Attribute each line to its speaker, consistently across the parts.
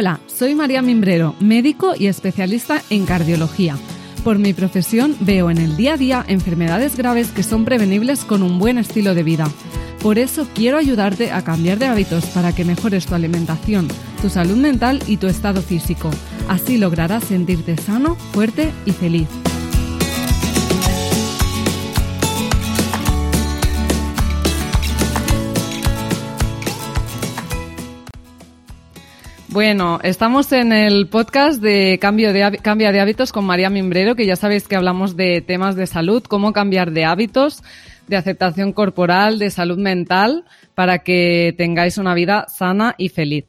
Speaker 1: Hola, soy María Mimbrero, médico y especialista en cardiología. Por mi profesión veo en el día a día enfermedades graves que son prevenibles con un buen estilo de vida. Por eso quiero ayudarte a cambiar de hábitos para que mejores tu alimentación, tu salud mental y tu estado físico. Así lograrás sentirte sano, fuerte y feliz. Bueno, estamos en el podcast de cambio de cambia de hábitos con María Mimbrero, que ya sabéis que hablamos de temas de salud, cómo cambiar de hábitos, de aceptación corporal, de salud mental, para que tengáis una vida sana y feliz.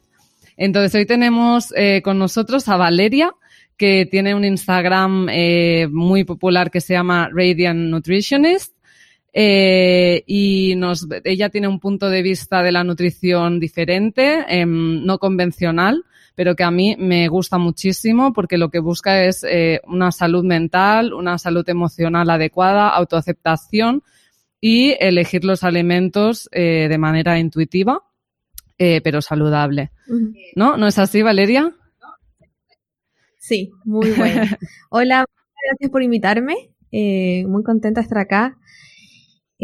Speaker 1: Entonces hoy tenemos eh, con nosotros a Valeria, que tiene un Instagram eh, muy popular que se llama Radiant Nutritionist eh, y nos, ella tiene un punto de vista de la nutrición diferente, em, no convencional, pero que a mí me gusta muchísimo porque lo que busca es eh, una salud mental, una salud emocional adecuada, autoaceptación y elegir los alimentos eh, de manera intuitiva, pero saludable. ¿No? ¿No es así, Valeria?
Speaker 2: Sí, muy bueno. Hola, gracias por invitarme. muy contenta de estar acá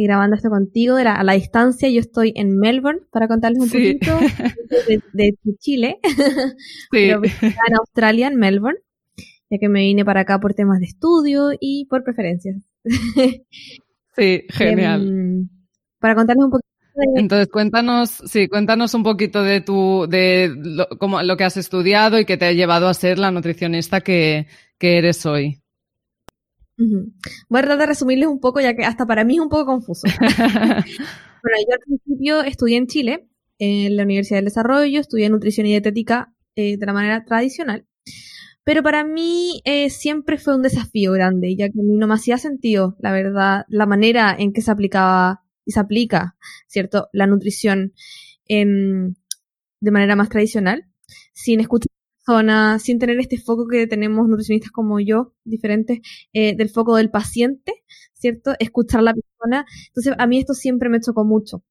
Speaker 2: grabando esto contigo a la distancia. Yo estoy en Melbourne para contarles un poquito de, Chile, sí. pero en Australia, en Melbourne, ya que me vine para acá por temas de estudio y por preferencias.
Speaker 1: sí, genial.
Speaker 2: Em, para contarles un poquito
Speaker 1: entonces, cuéntanos, sí, cuéntanos un poquito de tu, de lo, como, lo que has estudiado y que te ha llevado a ser la nutricionista que, que eres hoy.
Speaker 2: Voy a tratar de resumirles un poco, ya que hasta para mí es un poco confuso. bueno, yo al principio estudié en Chile, en la Universidad del Desarrollo, estudié nutrición y dietética eh, de la manera tradicional. Pero para mí eh, siempre fue un desafío grande, ya que a mí no me hacía sentido, la verdad, la manera en que se aplicaba y se aplica, ¿cierto?, la nutrición de manera más tradicional, sin escuchar zona, sin tener este foco que tenemos nutricionistas como yo, diferentes, eh, del foco del paciente, ¿cierto? Escuchar a la persona. Entonces, a mí esto siempre me chocó mucho.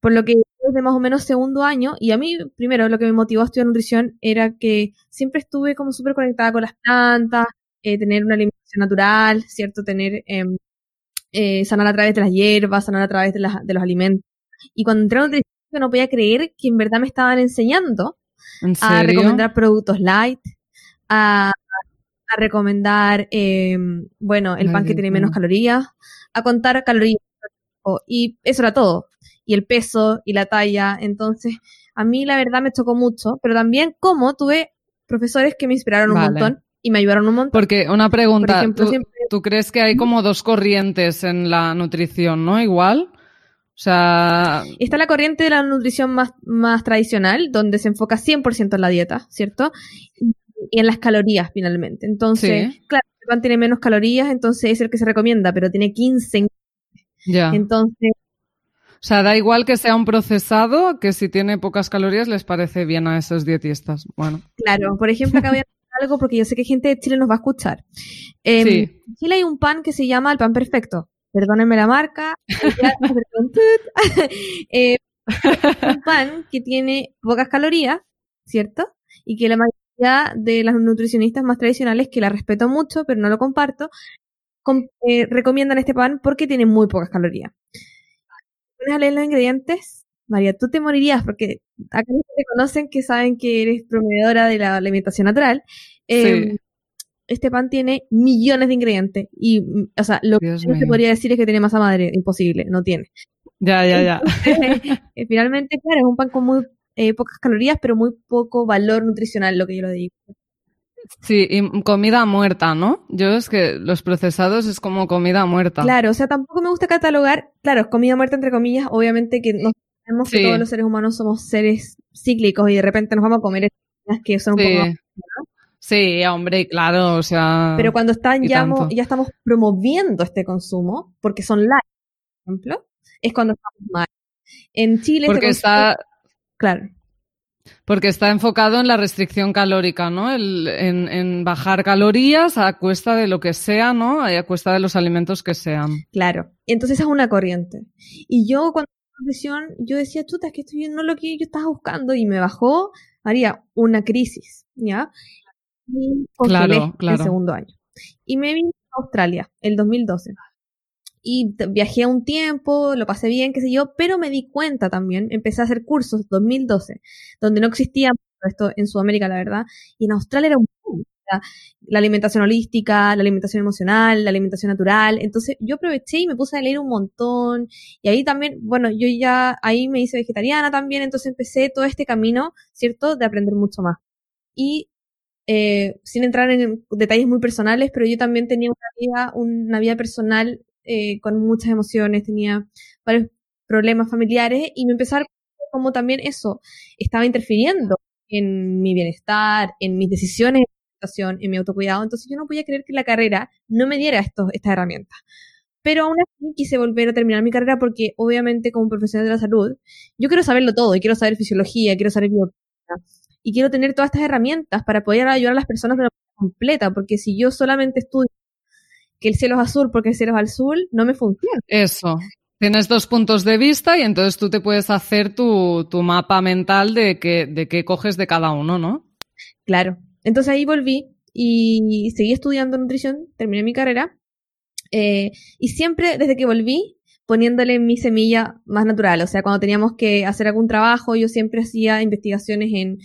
Speaker 2: Por lo que desde más o menos segundo año, y a mí, primero, lo que me motivó a estudiar nutrición era que siempre estuve como súper conectada con las plantas, eh, tener una alimentación natural, ¿cierto? Tener, em, eh, sanar a través de las hierbas, sanar a través de, de los alimentos. Y cuando entré a nutrición, no podía creer que en verdad me estaban enseñando a recomendar productos light, a, recomendar, em, bueno, el pan que tiene menos calorías, a contar calorías. Y eso era todo. Y el peso y la talla. Entonces, a mí la verdad me chocó mucho, pero también como tuve profesores que me inspiraron un montón y me ayudaron un montón.
Speaker 1: Porque una pregunta, ¿tú, crees que hay como dos corrientes en la nutrición, no? Igual. O sea...
Speaker 2: Está la corriente de la nutrición más, más tradicional, donde se enfoca 100% en la dieta, ¿cierto? Y, en las calorías, finalmente. Entonces, claro, el pan tiene menos calorías, entonces es el que se recomienda, pero tiene 15.
Speaker 1: Ya.
Speaker 2: Entonces...
Speaker 1: O sea, da igual que sea un procesado, que si tiene pocas calorías les parece bien a esos dietistas. Bueno.
Speaker 2: Claro, por ejemplo, acá voy a decir algo porque yo sé que gente de Chile nos va a escuchar. Em, en Chile hay un pan que se llama el pan perfecto perdónenme la marca, eh, un pan que tiene pocas calorías, ¿cierto? Y que la mayoría de las nutricionistas más tradicionales, que la respeto mucho, pero no lo comparto, eh, recomiendan este pan porque tiene muy pocas calorías. ¿Pones a leer los ingredientes? María, tú te morirías porque acá te conocen que saben que eres proveedora de la alimentación natural. Em, este pan tiene millones de ingredientes. Y, o sea, lo que se podría decir es que tiene masa madre. Imposible, no tiene.
Speaker 1: Ya, ya, ya.
Speaker 2: Eh, finalmente, claro, es un pan con muy eh, pocas calorías, pero muy poco valor nutricional, lo que yo lo digo.
Speaker 1: Sí, y comida muerta, ¿no? Yo es que los procesados es como comida muerta.
Speaker 2: Claro, o sea, tampoco me gusta catalogar, claro, es comida muerta entre comillas, obviamente que no sabemos que todos los seres humanos somos seres cíclicos y de repente nos vamos a comer que son un poco
Speaker 1: Sí, hombre, claro, o sea.
Speaker 2: Pero cuando están ya, ya estamos promoviendo este consumo, porque son light, por ejemplo, es cuando estamos mal. En Chile.
Speaker 1: Porque está.
Speaker 2: Claro.
Speaker 1: Porque está enfocado en la restricción calórica, ¿no? El, en, en, bajar calorías a cuesta de lo que sea, ¿no? A cuesta de los alimentos que sean.
Speaker 2: Claro. Entonces es una corriente. Y yo cuando nutrición, yo decía, chuta, es que estoy no lo que yo estaba buscando y me bajó, haría una crisis, ¿ya? Y claro, claro. el segundo año. Y me vine a Australia, el 2012. Y viajé un tiempo, lo pasé bien, qué sé yo, pero me di cuenta también, empecé a hacer cursos 2012, donde no existía esto en Sudamérica, la verdad, y en Australia era un la alimentación holística, la alimentación emocional, la alimentación natural. Entonces yo aproveché y me puse a leer un montón. Y ahí también, bueno, yo ya ahí me hice vegetariana también, entonces empecé todo este camino, ¿cierto?, de aprender mucho más. Y eh, sin entrar en detalles muy personales, pero yo también tenía una vida, una vida personal eh, con muchas emociones, tenía varios problemas familiares y me empezó a como también eso estaba interfiriendo en mi bienestar, en mis decisiones en mi autocuidado, entonces yo no podía creer que la carrera no me diera esto, esta herramienta. Pero aún así quise volver a terminar mi carrera porque obviamente como profesional de la salud, yo quiero saberlo todo, y quiero saber fisiología, quiero saber y quiero tener todas estas herramientas para poder ayudar a las personas de una manera completa, porque si yo solamente estudio que el cielo es azul porque el cielo es azul, no me funciona.
Speaker 1: Eso. Tienes dos puntos de vista y entonces tú te puedes hacer tu, tu mapa mental de qué de qué coges de cada uno, ¿no?
Speaker 2: Claro. Entonces ahí volví y seguí estudiando nutrición, terminé mi carrera eh, y siempre desde que volví poniéndole mi semilla más natural, o sea, cuando teníamos que hacer algún trabajo, yo siempre hacía investigaciones en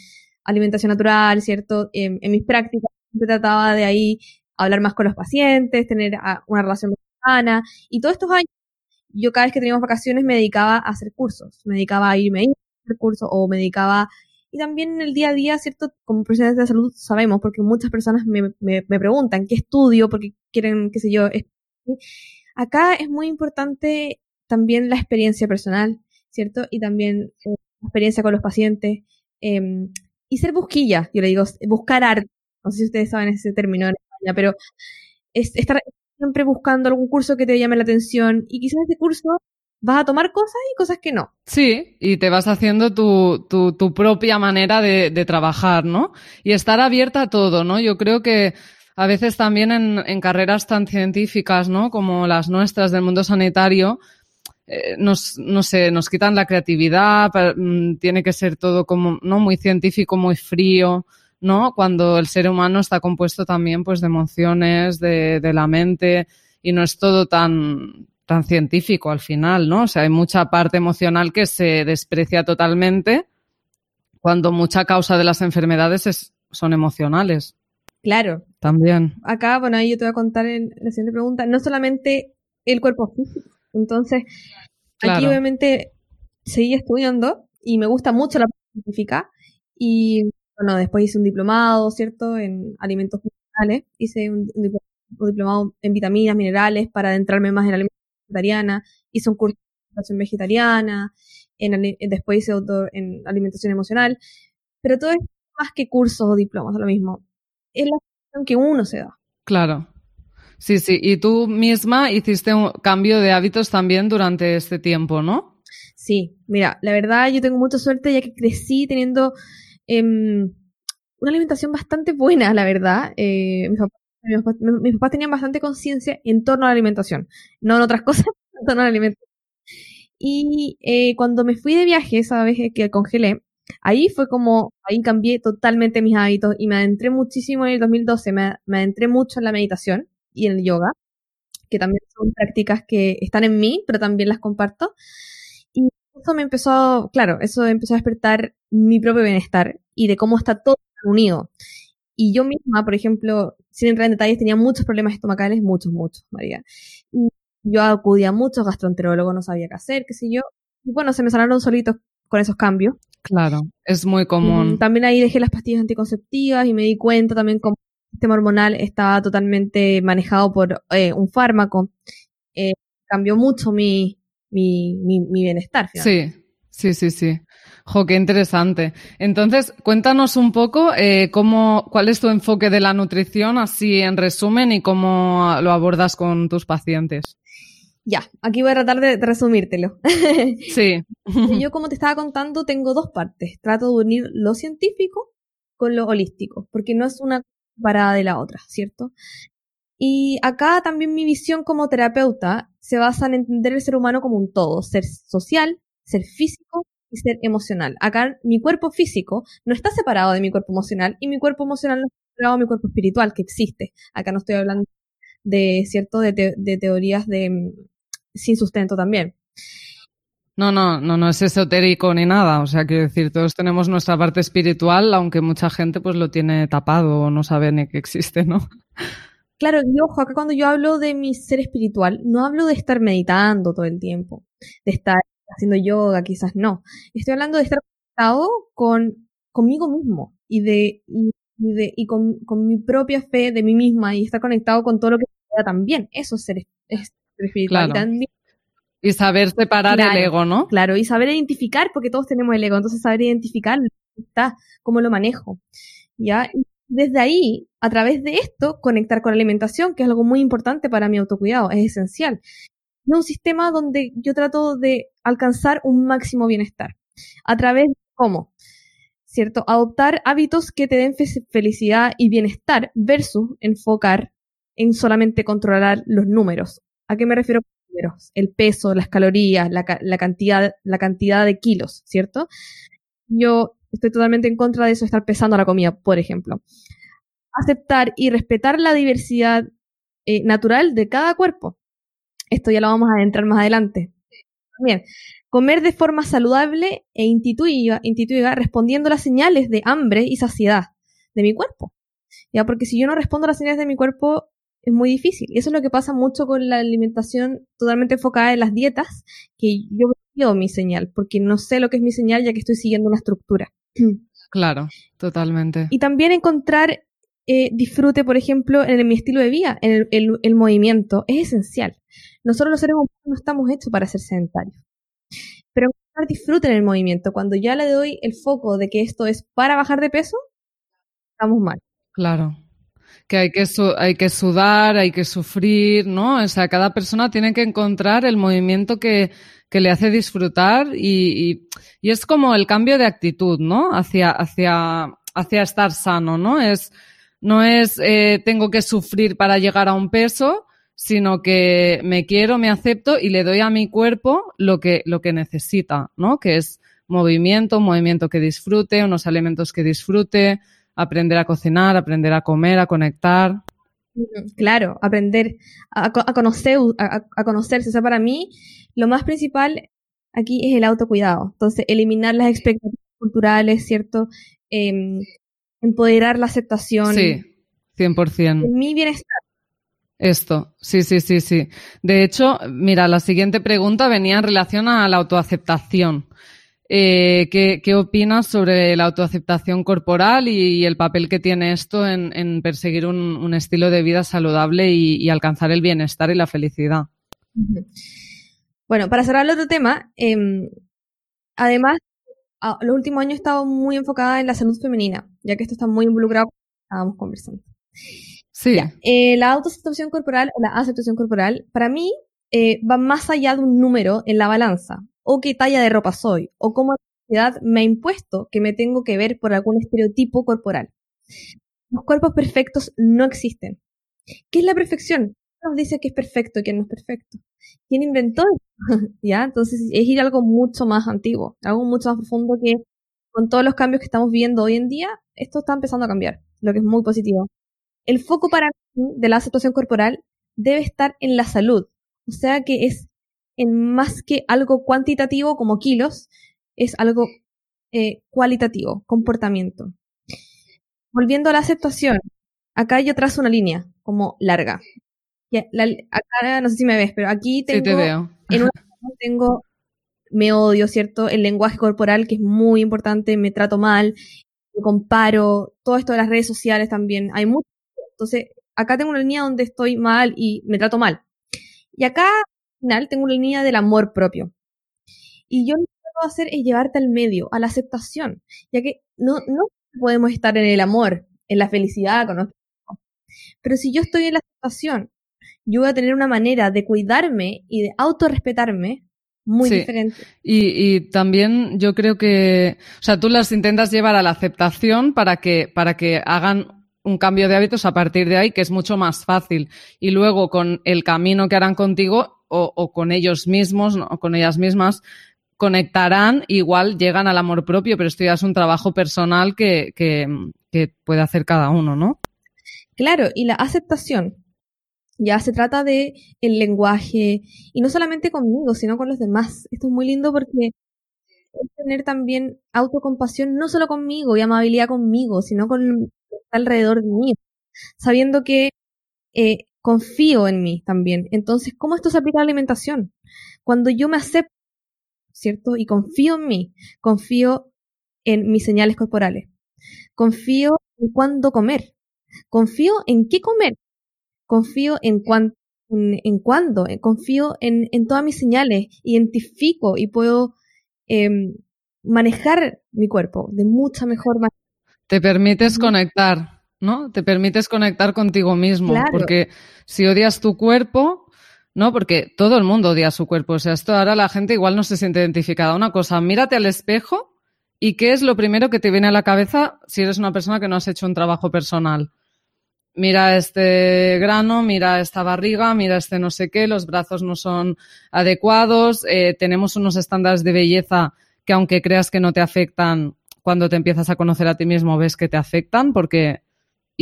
Speaker 2: alimentación natural, ¿cierto? En, mis prácticas siempre trataba de ahí hablar más con los pacientes, tener ah, una relación más sana y todos estos años yo cada vez que teníamos vacaciones me dedicaba a hacer cursos, me dedicaba a irme a hacer cursos o me dedicaba y también en el día a día, ¿cierto? Como profesionales de salud sabemos, porque muchas personas me, me, me preguntan qué estudio, porque quieren, qué sé yo. Acá es muy importante también la experiencia personal, ¿cierto? Y también eh, experiencia con los pacientes. Eh, y ser busquilla, yo le digo, buscar arte. No sé si ustedes saben ese término en España, pero es estar siempre buscando algún curso que te llame la atención y quizás ese curso vas a tomar cosas y cosas que no.
Speaker 1: Sí, y te vas haciendo tu, tu, propia manera de, trabajar, ¿no? Y estar abierta a todo, ¿no? Yo creo que a veces también en carreras tan científicas, ¿no? Como las nuestras del mundo sanitario, eh, nos, no sé, nos quitan la creatividad, mm, tiene que ser todo como, ¿no? Muy científico, muy frío. ¿no? Cuando el ser humano está compuesto también pues de emociones, de, de la mente y no es todo tan, tan científico al final, ¿no? O sea, hay mucha parte emocional que se desprecia totalmente cuando mucha causa de las enfermedades es, son emocionales.
Speaker 2: Claro.
Speaker 1: También.
Speaker 2: Acá, bueno, ahí yo te voy a contar en la siguiente pregunta, no solamente el cuerpo físico. Entonces, aquí obviamente seguí estudiando y me gusta mucho la parte científica y bueno, después hice un diplomado, ¿cierto? En alimentos minerales, hice un, diplomado en vitaminas, minerales para adentrarme más en alimentos vegetariana, hice un curso de alimentación vegetariana, en, después hice otro en alimentación emocional, pero todo es más que cursos o diplomas, lo mismo. Es la que uno se da.
Speaker 1: Claro. Sí, sí. Y tú misma hiciste un cambio de hábitos también durante este tiempo, ¿no?
Speaker 2: Sí, mira, la verdad yo tengo mucha suerte ya que crecí teniendo em, una alimentación bastante buena, la verdad. Eh, mis papás tenían bastante conciencia en torno a la alimentación, no en otras cosas, en torno a la alimentación. Y eh, cuando me fui de viaje, esa vez que congelé, ahí fue como, ahí cambié totalmente mis hábitos y me adentré muchísimo en el 2012, me, me adentré mucho en la meditación y el yoga, que también son prácticas que están en mí, pero también las comparto. Y eso me empezó, claro, eso empezó a despertar mi propio bienestar y de cómo está todo unido. Y yo misma, por ejemplo, sin entrar en detalles, tenía muchos problemas estomacales, muchos, muchos, María. Y yo acudía a muchos gastroenterólogos, no sabía qué hacer, qué sé yo. Y bueno, se me sanaron solitos con esos cambios.
Speaker 1: Claro, es muy común.
Speaker 2: Mm, también ahí dejé las pastillas anticonceptivas y me di cuenta también cómo sistema hormonal estaba totalmente manejado por eh, un fármaco. Eh, cambió mucho mi, mi, mi, mi bienestar.
Speaker 1: Sí, sí, sí, sí. Jo, qué interesante. Entonces, cuéntanos un poco eh, cómo, cuál es tu enfoque de la nutrición, así en resumen, y cómo lo abordas con tus pacientes.
Speaker 2: Ya, aquí voy a tratar de resumírtelo.
Speaker 1: Sí.
Speaker 2: Yo, como te estaba contando, tengo dos partes. Trato de unir lo científico con lo holístico, porque no es una parada de la otra, ¿cierto? Y acá también mi visión como terapeuta se basa en entender el ser humano como un todo, ser social, ser físico y ser emocional. Acá mi cuerpo físico no está separado de mi cuerpo emocional y mi cuerpo emocional no está separado de mi cuerpo espiritual que existe. Acá no estoy hablando de, ¿cierto?, de, teorías de, mm, sin sustento también.
Speaker 1: No, no, no, no es esotérico ni nada. O sea, quiero decir, todos tenemos nuestra parte espiritual, aunque mucha gente pues lo tiene tapado o no sabe ni que existe, ¿no?
Speaker 2: Claro, y ojo, acá cuando yo hablo de mi ser espiritual, no hablo de estar meditando todo el tiempo, de estar haciendo yoga, quizás no. Estoy hablando de estar conectado con, conmigo mismo y de, y, de, y con, con, mi propia fe de mí misma y estar conectado con todo lo que sea también. Eso es ser, espiritual.
Speaker 1: Y saber separar el ego, ¿no?
Speaker 2: Claro, y saber identificar, porque todos tenemos el ego, entonces saber identificar está, cómo lo manejo. ¿Ya? Y desde ahí, a través de esto, conectar con la alimentación, que es algo muy importante para mi autocuidado, es esencial es un sistema donde yo trato de alcanzar un máximo bienestar. A través de cómo, ¿cierto? Adoptar hábitos que te den felicidad y bienestar versus enfocar en solamente controlar los números. ¿A qué me refiero El peso, las calorías, la, la, cantidad, la cantidad de kilos, ¿cierto? Yo estoy totalmente en contra de eso, estar pesando la comida, por ejemplo. Aceptar y respetar la diversidad eh, natural de cada cuerpo. Esto ya lo vamos a adentrar más adelante. Bien, comer de forma saludable e intuitiva, intuitiva respondiendo a las señales de hambre y saciedad de mi cuerpo. Ya, porque si yo no respondo a las señales de mi cuerpo, es muy difícil. Y eso es lo que pasa mucho con la alimentación totalmente enfocada en las dietas, que yo veo mi señal, porque no sé lo que es mi señal ya que estoy siguiendo una estructura.
Speaker 1: Claro, totalmente.
Speaker 2: Y también encontrar eh, disfrute, por ejemplo, en mi estilo de vida, en el movimiento, es esencial. Nosotros los seres humanos no estamos hechos para ser sedentarios. Pero disfruten el movimiento. Cuando ya le doy el foco de que esto es para bajar de peso, estamos mal.
Speaker 1: Claro. Que hay que, hay que sudar, hay que sufrir, ¿no? O sea, cada persona tiene que encontrar el movimiento que, que le hace disfrutar y, y, es como el cambio de actitud, ¿no? Hacia, hacia, hacia estar sano, ¿no? Es, no es eh, tengo que sufrir para llegar a un peso, sino que me quiero, me acepto y le doy a mi cuerpo lo que, lo que necesita, ¿no? Que es movimiento, movimiento que disfrute, unos alimentos que disfrute, aprender a cocinar, aprender a comer, a conectar.
Speaker 2: Claro, aprender a, conocer, a, conocerse. O sea, para mí, lo más principal aquí es el autocuidado. Entonces, eliminar las expectativas culturales, ¿cierto? Em, empoderar la aceptación.
Speaker 1: Sí, 100%.
Speaker 2: Mi bienestar.
Speaker 1: Esto, sí, sí, sí, sí. De hecho, mira, la siguiente pregunta venía en relación a la autoaceptación. Eh, ¿qué, opinas sobre la autoaceptación corporal y, el papel que tiene esto en, perseguir un, estilo de vida saludable y, alcanzar el bienestar y la felicidad?
Speaker 2: Bueno, para cerrar el otro tema, em, además, los últimos años he estado muy enfocada en la salud femenina, ya que esto está muy involucrado con lo que estábamos conversando.
Speaker 1: Sí.
Speaker 2: Eh, la autoaceptación corporal o la aceptación corporal, para mí, eh, va más allá de un número en la balanza, o qué talla de ropa soy, o cómo la sociedad me ha impuesto que me tengo que ver por algún estereotipo corporal. Los cuerpos perfectos no existen. ¿Qué es la perfección? Nos dice que es perfecto y que no es perfecto. ¿Quién inventó ¿Ya? Entonces es ir a algo mucho más antiguo, algo mucho más profundo que con todos los cambios que estamos viendo hoy en día, esto está empezando a cambiar, lo que es muy positivo. El foco para mí de la aceptación corporal debe estar en la salud. O sea que es en más que algo cuantitativo como kilos, es algo eh, cualitativo, comportamiento. Volviendo a la aceptación, acá yo trazo una línea como larga. acá no sé si me ves, pero aquí tengo,
Speaker 1: te veo.
Speaker 2: en una tengo me odio, ¿cierto? El lenguaje corporal que es muy importante, me trato mal, me comparo, todo esto de las redes sociales también. Hay mucho entonces, acá tengo una línea donde estoy mal y me trato mal. Y acá, final, tengo una línea del amor propio. Y yo lo que puedo hacer es llevarte al medio, a la aceptación, ya que no, no podemos estar en el amor, en la felicidad con nosotros. Pero si yo estoy en la aceptación, yo voy a tener una manera de cuidarme y de autorrespetarme muy diferente.
Speaker 1: Y, y, también yo creo que, o sea, tú las intentas llevar a la aceptación para que, para que hagan un cambio de hábitos a partir de ahí, que es mucho más fácil. Y luego con el camino que harán contigo o, con ellos mismos o con ellas mismas, conectarán, igual llegan al amor propio, pero esto ya es un trabajo personal que, que, que puede hacer cada uno, ¿no?
Speaker 2: Claro, y la aceptación. Ya se trata de el lenguaje, y no solamente conmigo, sino con los demás. Esto es muy lindo porque es tener también autocompasión, no solo conmigo y amabilidad conmigo, sino con alrededor de mí. Sabiendo que eh, confío en mí también. Entonces, ¿cómo esto se aplica a la alimentación? Cuando yo me acepto, ¿cierto? Y confío en mí, confío en mis señales corporales, confío en cuándo comer, confío en qué comer, confío en, en, cuándo, eh, confío en, en, todas mis señales, identifico y puedo em, manejar mi cuerpo de mucha mejor manera.
Speaker 1: Te permites conectar. ¿No? Te permites conectar contigo mismo, porque si odias tu cuerpo, ¿no? Porque todo el mundo odia su cuerpo, o sea, esto ahora la gente igual no se siente identificada. Una cosa, mírate al espejo y qué es lo primero que te viene a la cabeza si eres una persona que no has hecho un trabajo personal. Mira este grano, mira esta barriga, mira este no sé qué, los brazos no son adecuados, eh, tenemos unos estándares de belleza que aunque creas que no te afectan, cuando te empiezas a conocer a ti mismo ves que te afectan porque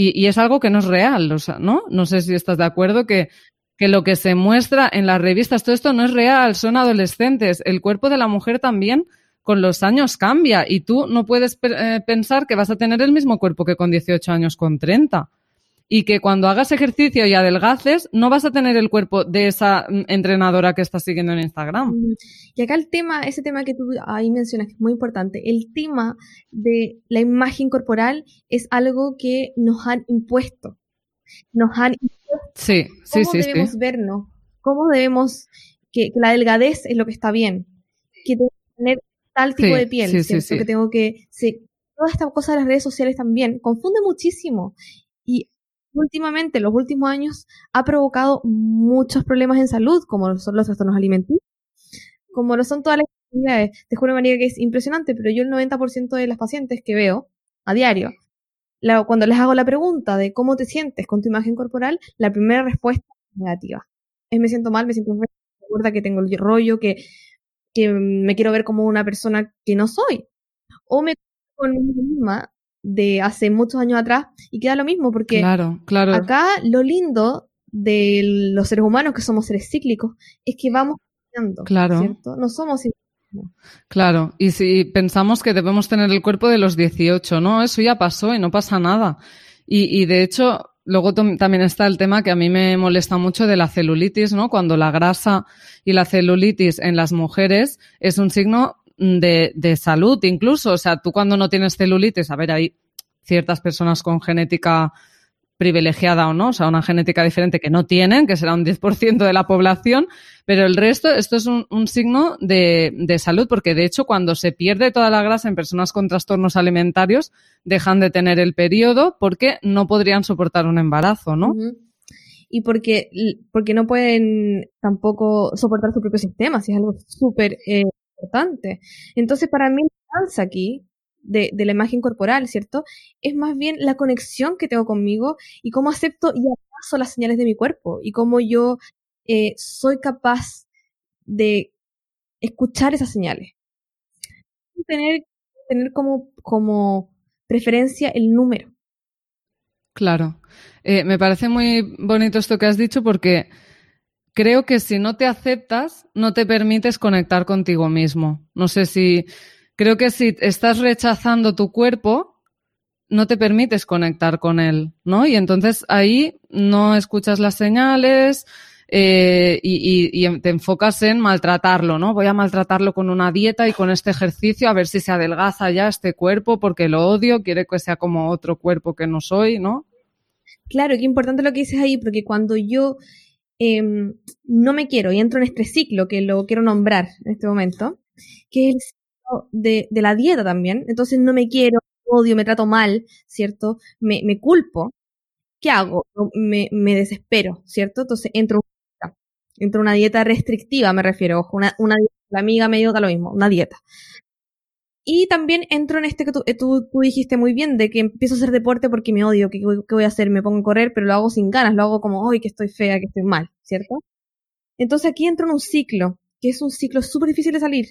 Speaker 1: y, es algo que no es real, ¿no? No sé si estás de acuerdo que, que lo que se muestra en las revistas, todo esto no es real, son adolescentes. El cuerpo de la mujer también con los años cambia y tú no puedes eh, pensar que vas a tener el mismo cuerpo que con 18 años, con 30 y que cuando hagas ejercicio y adelgaces no vas a tener el cuerpo de esa entrenadora que estás siguiendo en Instagram. Mm,
Speaker 2: y acá el tema, ese tema que tú ahí mencionas, que es muy importante, el tema de la imagen corporal es algo que nos han impuesto. Nos han impuesto
Speaker 1: sí, sí,
Speaker 2: cómo debemos vernos, cómo debemos, que, la delgadez es lo que está bien, que tengo que tener tal tipo de piel, que tengo que... toda esta cosa de las redes sociales también confunde muchísimo. Últimamente, los últimos años, ha provocado muchos problemas en salud, como son los trastornos alimenticios, como lo son todas las enfermedades. Te juro, María, que es impresionante, pero yo el 90% de las pacientes que veo a diario, cuando les hago la pregunta de cómo te sientes con tu imagen corporal, la primera respuesta es negativa. Es me siento mal, me siento recuerda que tengo el rollo, que, que me quiero ver como una persona que no soy. O me con misma de hace muchos años atrás y queda lo mismo porque
Speaker 1: claro, claro.
Speaker 2: acá lo lindo de los seres humanos que somos seres cíclicos es que vamos cambiando,
Speaker 1: claro.
Speaker 2: ¿cierto? No somos
Speaker 1: Claro, y si pensamos que debemos tener el cuerpo de los 18, ¿no? Eso ya pasó y no pasa nada. Y, y de hecho, luego también está el tema que a mí me molesta mucho de la celulitis, ¿no? Cuando la grasa y la celulitis en las mujeres es un signo de, de salud incluso. O sea, tú cuando no tienes celulitis, a ver, hay ciertas personas con genética privilegiada o no, o sea, una genética diferente que no tienen, que será un 10% de la población, pero el resto, esto es un, un signo de, de, salud, porque de hecho cuando se pierde toda la grasa en personas con trastornos alimentarios, dejan de tener el periodo porque no podrían soportar un embarazo, ¿no?
Speaker 2: Y porque, porque no pueden tampoco soportar su propio sistema, si es algo súper eh, Entonces, para mí, la danza aquí, de, de, la imagen corporal, ¿cierto? Es más bien la conexión que tengo conmigo y cómo acepto y abrazo las señales de mi cuerpo y cómo yo eh, soy capaz de escuchar esas señales. Tener, tener como, como preferencia el número.
Speaker 1: Claro. Eh, me parece muy bonito esto que has dicho porque creo que si no te aceptas, no te permites conectar contigo mismo. No sé si, creo que si estás rechazando tu cuerpo, no te permites conectar con él, ¿no? Y entonces ahí no escuchas las señales eh, y, y, te enfocas en maltratarlo, ¿no? Voy a maltratarlo con una dieta y con este ejercicio a ver si se adelgaza ya este cuerpo porque lo odio, quiere que sea como otro cuerpo que no soy, ¿no?
Speaker 2: Claro, qué importante lo que dices ahí, porque cuando yo Em, no me quiero y entro en este ciclo que lo quiero nombrar en este momento, que es el ciclo de, la dieta también. Entonces no me quiero, odio, me trato mal, ¿cierto? Me, me culpo. ¿Qué hago? Me, desespero, ¿cierto? Entonces entro entro una dieta restrictiva, me refiero, ojo, una, dieta, la amiga me dijo lo mismo, una dieta. Y también entro en este que tú, tú, dijiste muy bien, de que empiezo a hacer deporte porque me odio, que, qué voy a hacer, me pongo a correr, pero lo hago sin ganas, lo hago como, hoy que estoy fea, que estoy mal, ¿cierto? Entonces aquí entro en un ciclo que es un ciclo súper difícil de salir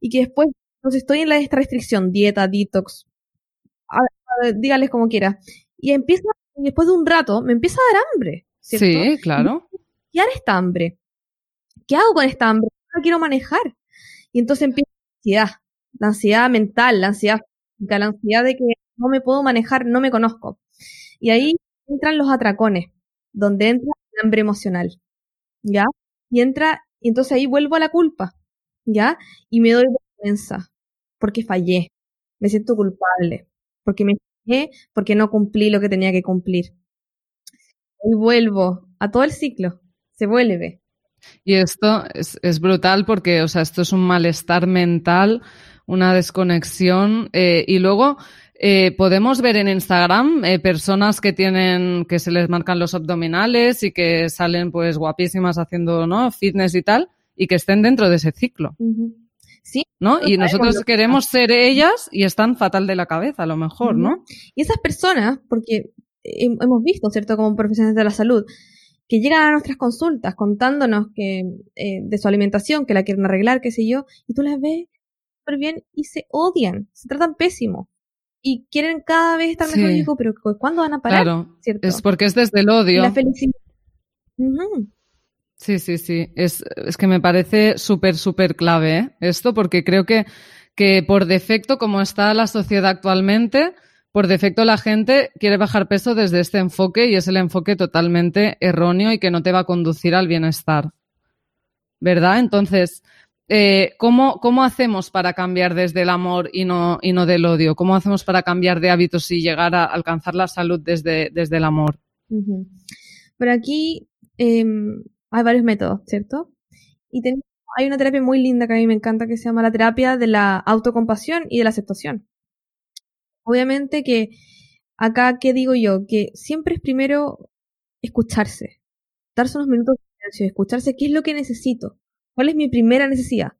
Speaker 2: y que después, entonces estoy en la esta restricción, dieta, detox, dígales como quiera, y empieza, y después de un rato, me empieza a dar hambre. ¿cierto?
Speaker 1: Sí, claro.
Speaker 2: ¿Qué hará esta hambre? ¿Qué hago con esta hambre? No quiero manejar. Y entonces empieza la ansiedad, la ansiedad mental, la ansiedad física, la ansiedad de que no me puedo manejar, no me conozco. Y ahí entran los atracones, donde entra el hambre emocional, ¿ya? Y entra, y entonces ahí vuelvo a la culpa, ¿ya? Y me doy vergüenza, porque fallé, me siento culpable, porque me fallé, porque no cumplí lo que tenía que cumplir. Y vuelvo a todo el ciclo, se vuelve.
Speaker 1: Y esto es, es brutal porque, o sea, esto es un malestar mental, una desconexión, eh, y luego eh, podemos ver en Instagram eh, personas que tienen, que se les marcan los abdominales y que salen pues guapísimas haciendo, ¿no? Fitness y tal, y que estén dentro de ese ciclo.
Speaker 2: Sí.
Speaker 1: ¿No? Y nosotros queremos ser ellas y están fatal de la cabeza, a lo mejor, ¿no?
Speaker 2: Y esas personas, porque hemos visto, ¿cierto? Como profesionales de la salud, que llegan a nuestras consultas contándonos que eh, de su alimentación, que la quieren arreglar, qué sé yo, y tú las ves súper bien y se odian, se tratan pésimo y quieren cada vez estar mejor. Y digo, pero ¿cuándo van a parar?
Speaker 1: Claro, es porque es desde el odio.
Speaker 2: La felicidad.
Speaker 1: Sí, sí, sí. Es, es que me parece súper, súper clave ¿eh? esto, porque creo que, que por defecto, como está la sociedad actualmente, por defecto la gente quiere bajar peso desde este enfoque y es el enfoque totalmente erróneo y que no te va a conducir al bienestar. ¿Verdad? Entonces, eh, ¿cómo, ¿cómo, hacemos para cambiar desde el amor y no, y no del odio? ¿Cómo hacemos para cambiar de hábitos y llegar a alcanzar la salud desde, desde el amor?
Speaker 2: Pero aquí eh, hay varios métodos, ¿cierto? Y hay una terapia muy linda que a mí me encanta que se llama la terapia de la autocompasión y de la aceptación. Obviamente que acá, ¿qué digo yo? Que siempre es primero escucharse, darse unos minutos de silencio, escucharse qué es lo que necesito ¿Cuál es mi primera necesidad?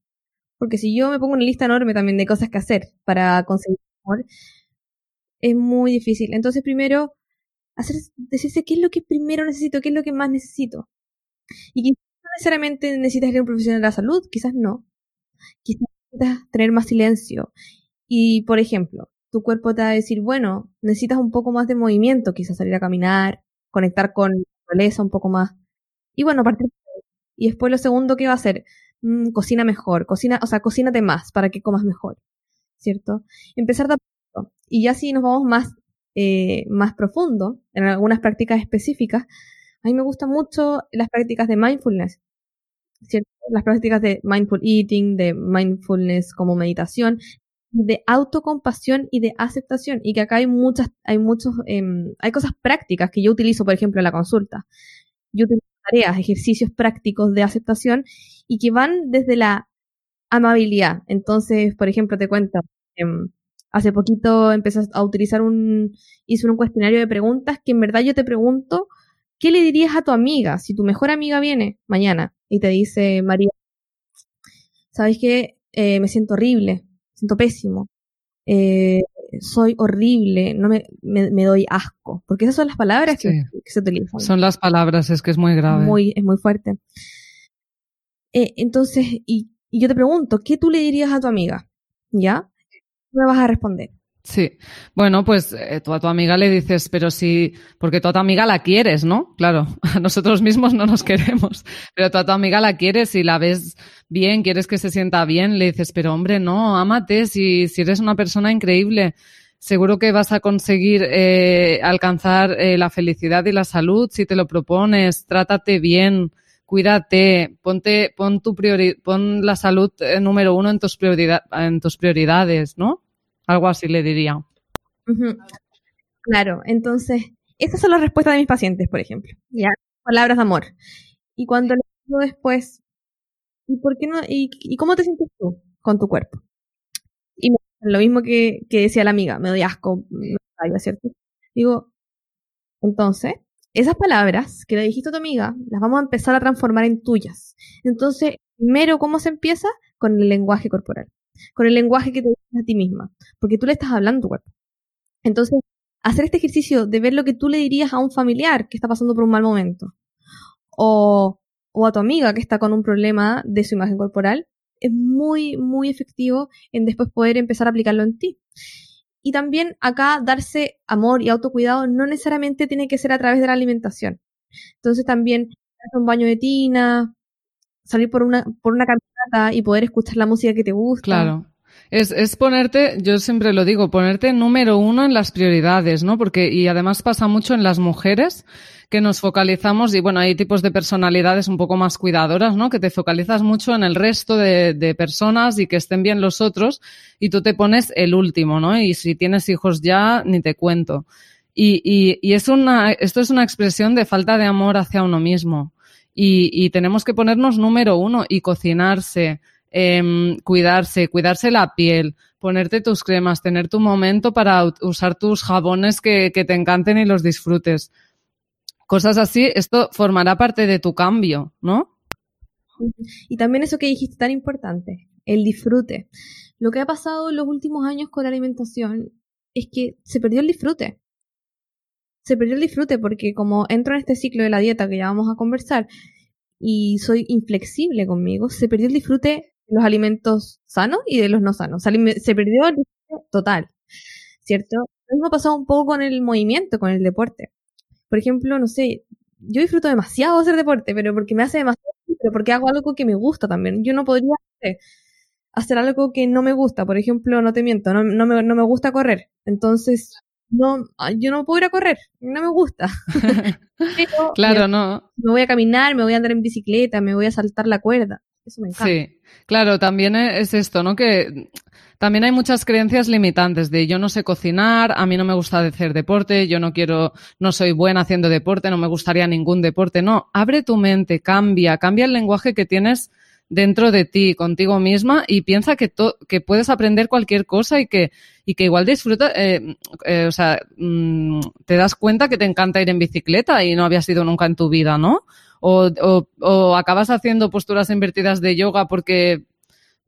Speaker 2: Porque si yo me pongo una lista enorme también de cosas que hacer para conseguir amor, es muy difícil. Entonces, primero, hacer, decirse qué es lo que primero necesito, qué es lo que más necesito. Y quizás no necesariamente necesitas a un profesional de la salud, quizás no. Quizás necesitas tener más silencio. Y, por ejemplo, tu cuerpo te va a decir, bueno, necesitas un poco más de movimiento, quizás salir a caminar, conectar con la naturaleza un poco más. Y bueno, a partir y después lo segundo que va a hacer, mm, cocina mejor, cocina, o sea, cocínate más para que comas mejor, ¿cierto? Empezar de. Y ya si nos vamos más, eh, más profundo, en algunas prácticas específicas, a mí me gustan mucho las prácticas de mindfulness, ¿cierto? Las prácticas de mindful eating, de mindfulness como meditación, de autocompasión y de aceptación. Y que acá hay muchas, hay muchos, em, hay cosas prácticas que yo utilizo, por ejemplo, en la consulta. Yo utilizo tareas, ejercicios prácticos de aceptación y que van desde la amabilidad. Entonces, por ejemplo, te cuento, em, hace poquito empecé a utilizar un, hice un cuestionario de preguntas que en verdad yo te pregunto, ¿qué le dirías a tu amiga si tu mejor amiga viene mañana y te dice, María, ¿sabes qué? Eh, me siento horrible, me siento pésimo. Eh, soy horrible, no me, me, doy asco, porque esas son las palabras que, se utilizan.
Speaker 1: Son las palabras, es que es muy grave.
Speaker 2: Muy, es muy fuerte. Eh, entonces, y, y, yo te pregunto, ¿qué tú le dirías a tu amiga? ¿Ya? me vas a responder?
Speaker 1: Sí. Bueno, pues eh, tú a tu amiga le dices, pero si, porque tú a tu amiga la quieres, ¿no? Claro, a nosotros mismos no nos queremos, pero tú a tu amiga la quieres y la ves bien, quieres que se sienta bien, le dices, pero hombre, no, ámate, si, si eres una persona increíble, seguro que vas a conseguir eh, alcanzar eh, la felicidad y la salud si te lo propones, trátate bien, cuídate, ponte, pon tu priori pon la salud eh, número uno en tus, en tus prioridades, ¿no? Algo así le diría.
Speaker 2: Claro, entonces, esas son las respuestas de mis pacientes, por ejemplo. Ya, palabras de amor. Y cuando le digo después, ¿y por qué no? Y, cómo te sientes tú con tu cuerpo? Y lo mismo que, decía la amiga, me doy asco, me da ¿cierto? Digo, entonces, esas palabras que le dijiste a tu amiga, las vamos a empezar a transformar en tuyas. Entonces, primero, ¿cómo se empieza? Con el lenguaje corporal con el lenguaje que te dices a ti misma, porque tú le estás hablando a tu cuerpo. Entonces, hacer este ejercicio de ver lo que tú le dirías a un familiar que está pasando por un mal momento, o, o a tu amiga que está con un problema de su imagen corporal, es muy, muy efectivo en después poder empezar a aplicarlo en ti. Y también acá darse amor y autocuidado no necesariamente tiene que ser a través de la alimentación. Entonces también un baño de tina, salir por una, por una caminata y poder escuchar la música que te gusta.
Speaker 1: Claro. Es, es ponerte, yo siempre lo digo, ponerte número uno en las prioridades, ¿no? Porque, y además pasa mucho en las mujeres que nos focalizamos, y bueno, hay tipos de personalidades un poco más cuidadoras, ¿no? Que te focalizas mucho en el resto de, de personas y que estén bien los otros, y tú te pones el último, ¿no? Y si tienes hijos ya, ni te cuento. Y, y, y es una, esto es una expresión de falta de amor hacia uno mismo. Y, y tenemos que ponernos número uno y cocinarse, eh, cuidarse, cuidarse la piel, ponerte tus cremas, tener tu momento para usar tus jabones que, que te encanten y los disfrutes. Cosas así, esto formará parte de tu cambio, ¿no?
Speaker 2: Y también eso que dijiste tan importante, el disfrute. Lo que ha pasado en los últimos años con la alimentación es que se perdió el disfrute. Se perdió el disfrute porque como entro en este ciclo de la dieta que ya vamos a conversar y soy inflexible conmigo, se perdió el disfrute los alimentos sanos y de los no sanos. Se perdió el total, ¿cierto? Lo mismo ha pasado un poco con el movimiento, con el deporte. Por ejemplo, no sé, yo disfruto demasiado hacer deporte, pero porque me hace demasiado, pero porque hago algo que me gusta también. Yo no podría hacer algo que no me gusta. Por ejemplo, no te miento, no, no, me, no me gusta correr. Entonces, no, yo no puedo ir a correr, no me gusta.
Speaker 1: claro, no.
Speaker 2: Me voy a caminar, me voy a andar en bicicleta, me voy a saltar la cuerda. Eso me encanta.
Speaker 1: Sí, claro, también es esto, ¿no? Que también hay muchas creencias limitantes de yo no sé cocinar, a mí no me gusta hacer deporte, yo no quiero, no soy buena haciendo deporte, no me gustaría ningún deporte. No, abre tu mente, cambia, cambia el lenguaje que tienes dentro de ti, contigo misma, y piensa que, puedes aprender cualquier cosa y que, igual disfruta, eh, eh, o sea, mm, te das cuenta que te encanta ir en bicicleta y no habías ido nunca en tu vida, ¿no? O, o, o acabas haciendo posturas invertidas de yoga porque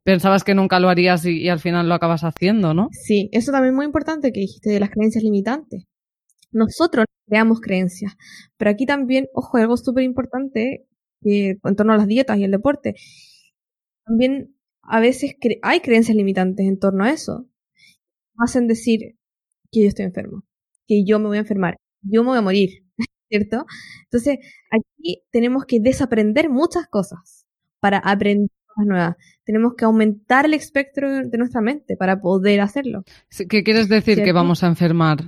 Speaker 1: pensabas que nunca lo harías y, al final lo acabas haciendo, ¿no?
Speaker 2: Sí, eso también es muy importante que dijiste de las creencias limitantes. Nosotros creamos creencias, pero aquí también, ojo, algo súper importante que, en torno a las dietas y el deporte. También a veces cre hay creencias limitantes en torno a eso. Hacen decir que yo estoy enfermo, que yo me voy a enfermar, yo me voy a morir, ¿cierto? Entonces, aquí tenemos que desaprender muchas cosas para aprender cosas nuevas. Tenemos que aumentar el espectro de nuestra mente para poder hacerlo.
Speaker 1: ¿Qué quieres decir ¿cierto? que vamos a enfermar?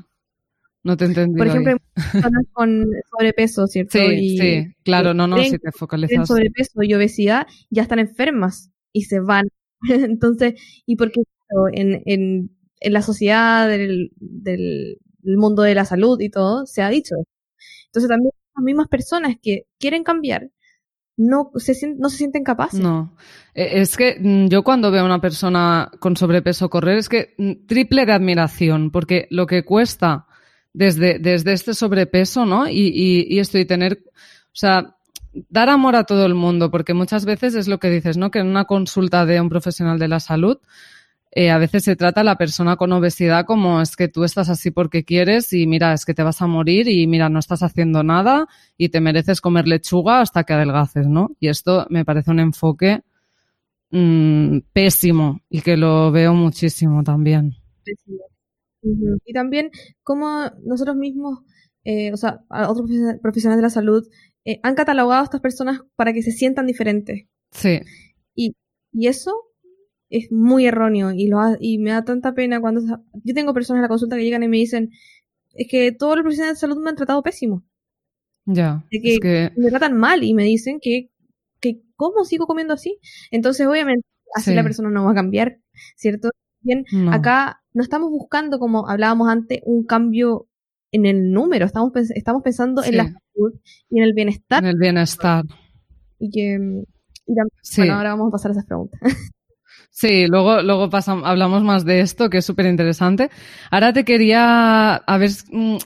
Speaker 1: No te entendí.
Speaker 2: Por ejemplo, hay personas con sobrepeso, ¿cierto?
Speaker 1: Sí, y, sí, claro, no, no, si te focalizas.
Speaker 2: sobrepeso y obesidad ya están enfermas y se van. Entonces, ¿y por qué en, en, en la sociedad del, del, del mundo de la salud y todo se ha dicho? Entonces también las mismas personas que quieren cambiar no se, no se sienten capaces.
Speaker 1: No. Es que mm, yo cuando veo a una persona con sobrepeso correr es que mm, triple de admiración, porque lo que cuesta desde, desde este sobrepeso, ¿no? Y, y, y esto y tener, o sea, dar amor a todo el mundo, porque muchas veces es lo que dices, ¿no? Que en una consulta de un profesional de la salud, eh, a veces se trata a la persona con obesidad como es que tú estás así porque quieres y mira, es que te vas a morir y mira, no estás haciendo nada y te mereces comer lechuga hasta que adelgaces, ¿no? Y esto me parece un enfoque mmm, pésimo y que lo veo muchísimo también.
Speaker 2: Y también como nosotros mismos, eh, o sea, otros profesionales de la salud, eh, han catalogado a estas personas para que se sientan diferentes.
Speaker 1: Sí.
Speaker 2: Y, y eso es muy erróneo y, lo ha, y me da tanta pena cuando... Yo tengo personas en la consulta que llegan y me dicen, es que todos los profesionales de salud me han tratado pésimo.
Speaker 1: Ya.
Speaker 2: De que,
Speaker 1: es que...
Speaker 2: me tratan mal y me dicen que, que ¿cómo sigo comiendo así? Entonces, obviamente, así sí. la persona no va a cambiar, ¿cierto? Bien, no. acá no estamos buscando, como hablábamos antes, un cambio en el número, estamos, estamos pensando sí. en la salud y en el bienestar.
Speaker 1: En el bienestar.
Speaker 2: Y que... Y también, sí. Bueno, ahora vamos a pasar a esas preguntas.
Speaker 1: Sí, luego, luego pasamos, hablamos más de esto, que es súper interesante. Ahora te quería a ver mm,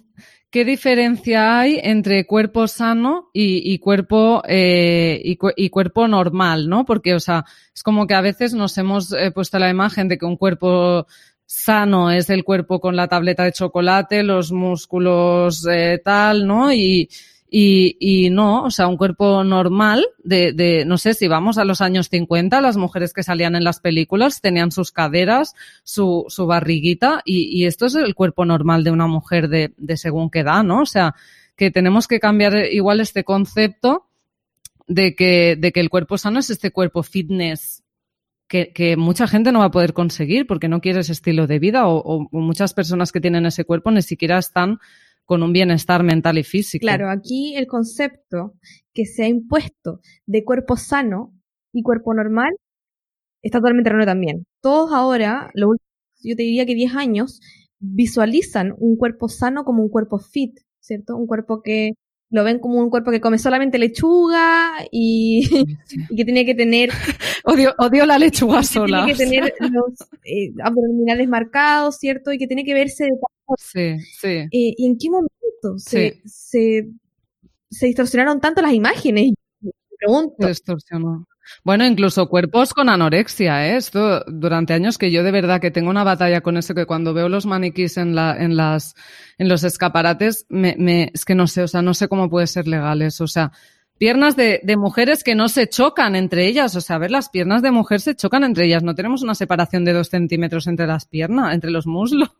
Speaker 1: qué diferencia hay entre cuerpo sano y, y cuerpo eh, y, y, cuerpo normal, ¿no? Porque, o sea, es como que a veces nos hemos eh, puesto la imagen de que un cuerpo sano es el cuerpo con la tableta de chocolate, los músculos eh, tal, ¿no? Y, Y, no, o sea, un cuerpo normal de, de, no sé, si vamos a los años 50, las mujeres que salían en las películas tenían sus caderas, su, su barriguita, y, esto es el cuerpo normal de una mujer de, de según qué edad, ¿no? O sea, que tenemos que cambiar igual este concepto de que, de que el cuerpo sano es este cuerpo fitness que, mucha gente no va a poder conseguir porque no quiere ese estilo de vida o, muchas personas que tienen ese cuerpo ni siquiera están con un bienestar mental y físico.
Speaker 2: Claro, aquí el concepto que se ha impuesto de cuerpo sano y cuerpo normal está totalmente erróneo también. Todos ahora, lo último, yo te diría que 10 años, visualizan un cuerpo sano como un cuerpo fit, ¿cierto? Un cuerpo que lo ven como un cuerpo que come solamente lechuga y, que tiene que tener...
Speaker 1: odio, odio la lechuga
Speaker 2: que
Speaker 1: sola.
Speaker 2: Tiene que tener los eh, abdominales marcados, ¿cierto? Y que tiene que verse de
Speaker 1: Sí, sí.
Speaker 2: Eh, ¿Y en qué momento se, sí. se, se, distorsionaron tanto las imágenes? Me pregunto.
Speaker 1: Se distorsionó. Bueno, incluso cuerpos con anorexia, ¿eh? Esto durante años que yo de verdad que tengo una batalla con eso, que cuando veo los maniquís en, la, en, las, en los escaparates, me, me, es que no sé, o sea, no sé cómo puede ser legal eso. O sea, piernas de, de, mujeres que no se chocan entre ellas. O sea, a ver, las piernas de mujer se chocan entre ellas. No tenemos una separación de dos centímetros entre las piernas, entre los muslos.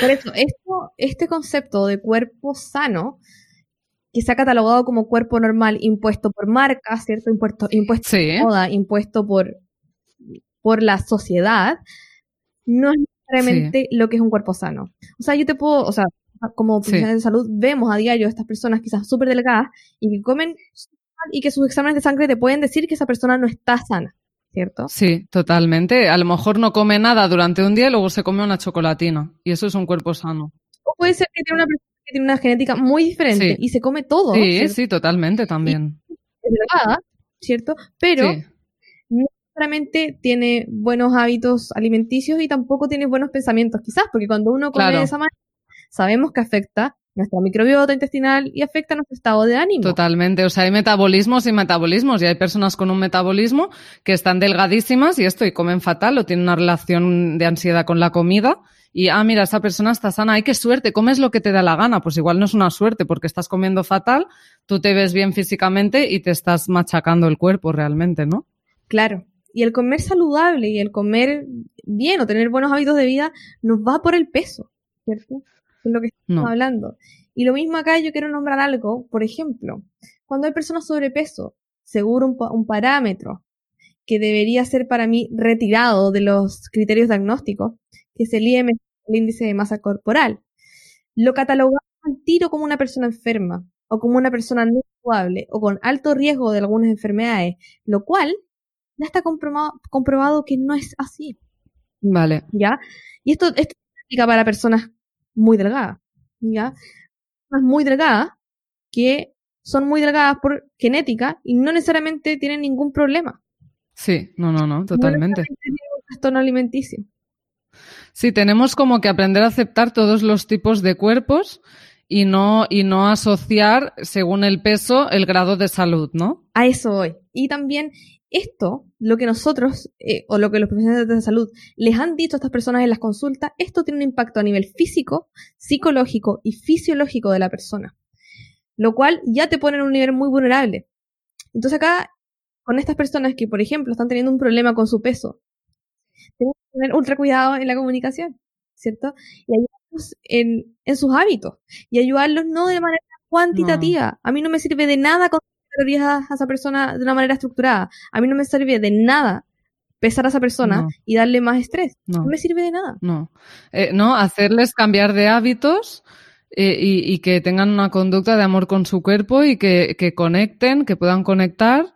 Speaker 2: Por eso, esto, este concepto de cuerpo sano, que se ha catalogado como cuerpo normal impuesto por marcas, ¿cierto? Impuesto, impuesto
Speaker 1: sí.
Speaker 2: por moda, impuesto por, por la sociedad, no es necesariamente sí. lo que es un cuerpo sano. O sea, yo te puedo, o sea, como profesionales sí. de salud, vemos a diario a estas personas quizás súper delgadas y que comen y que sus exámenes de sangre te pueden decir que esa persona no está sana, ¿cierto?
Speaker 1: Sí, totalmente. A lo mejor no come nada durante un día y luego se come una chocolatina. Y eso es un cuerpo sano.
Speaker 2: O puede ser que tiene una persona que tiene una genética muy diferente sí. y se come todo.
Speaker 1: Sí, ¿cierto? sí, totalmente también.
Speaker 2: Y es delgada, ¿cierto? Pero
Speaker 1: sí.
Speaker 2: no necesariamente tiene buenos hábitos alimenticios y tampoco tiene buenos pensamientos, quizás, porque cuando uno come
Speaker 1: claro.
Speaker 2: de esa manera sabemos que afecta nuestra microbiota intestinal y afecta nuestro estado de ánimo.
Speaker 1: Totalmente, o sea, hay metabolismos y metabolismos y hay personas con un metabolismo que están delgadísimas y esto y comen fatal o tienen una relación de ansiedad con la comida y, ah, mira, esa persona está sana, ay, qué suerte, comes lo que te da la gana, pues igual no es una suerte porque estás comiendo fatal, tú te ves bien físicamente y te estás machacando el cuerpo realmente, ¿no?
Speaker 2: Claro. Y el comer saludable y el comer bien o tener buenos hábitos de vida nos va por el peso, ¿cierto? Es lo que estamos no. hablando. Y lo mismo acá yo quiero nombrar algo, por ejemplo, cuando hay personas sobrepeso, seguro un, un parámetro que debería ser para mí retirado de los criterios diagnósticos, que es el IMC, el índice de masa corporal. Lo catalogamos al tiro como una persona enferma o como una persona no saludable o con alto riesgo de algunas enfermedades, lo cual ya está comprobado, comprobado que no es así.
Speaker 1: Vale.
Speaker 2: ¿Ya? Y esto, esto aplica para personas muy delgadas, ¿ya? Personas muy delgadas que son muy delgadas por genética y no necesariamente tienen ningún problema.
Speaker 1: Sí, no, no, no, totalmente.
Speaker 2: No tienen un trastorno alimenticio.
Speaker 1: Sí, tenemos como que aprender a aceptar todos los tipos de cuerpos y no, y no asociar, según el peso, el grado de salud, ¿no?
Speaker 2: A eso voy. Y también esto, lo que nosotros, eh, o lo que los profesionales de salud les han dicho a estas personas en las consultas, esto tiene un impacto a nivel físico, psicológico y fisiológico de la persona. Lo cual ya te pone en un nivel muy vulnerable. Entonces acá, con estas personas que, por ejemplo, están teniendo un problema con su peso, tenemos que tener ultra cuidado en la comunicación, ¿cierto? Y ayudarlos en, en sus hábitos. Y ayudarlos no de manera cuantitativa. No. A mí no me sirve de nada a esa persona de una manera estructurada. A mí no me sirve de nada pesar a esa persona no. y darle más estrés. No. no. me sirve de nada.
Speaker 1: No. Eh, no, hacerles cambiar de hábitos eh, y, y, que tengan una conducta de amor con su cuerpo y que, que conecten, que puedan conectar.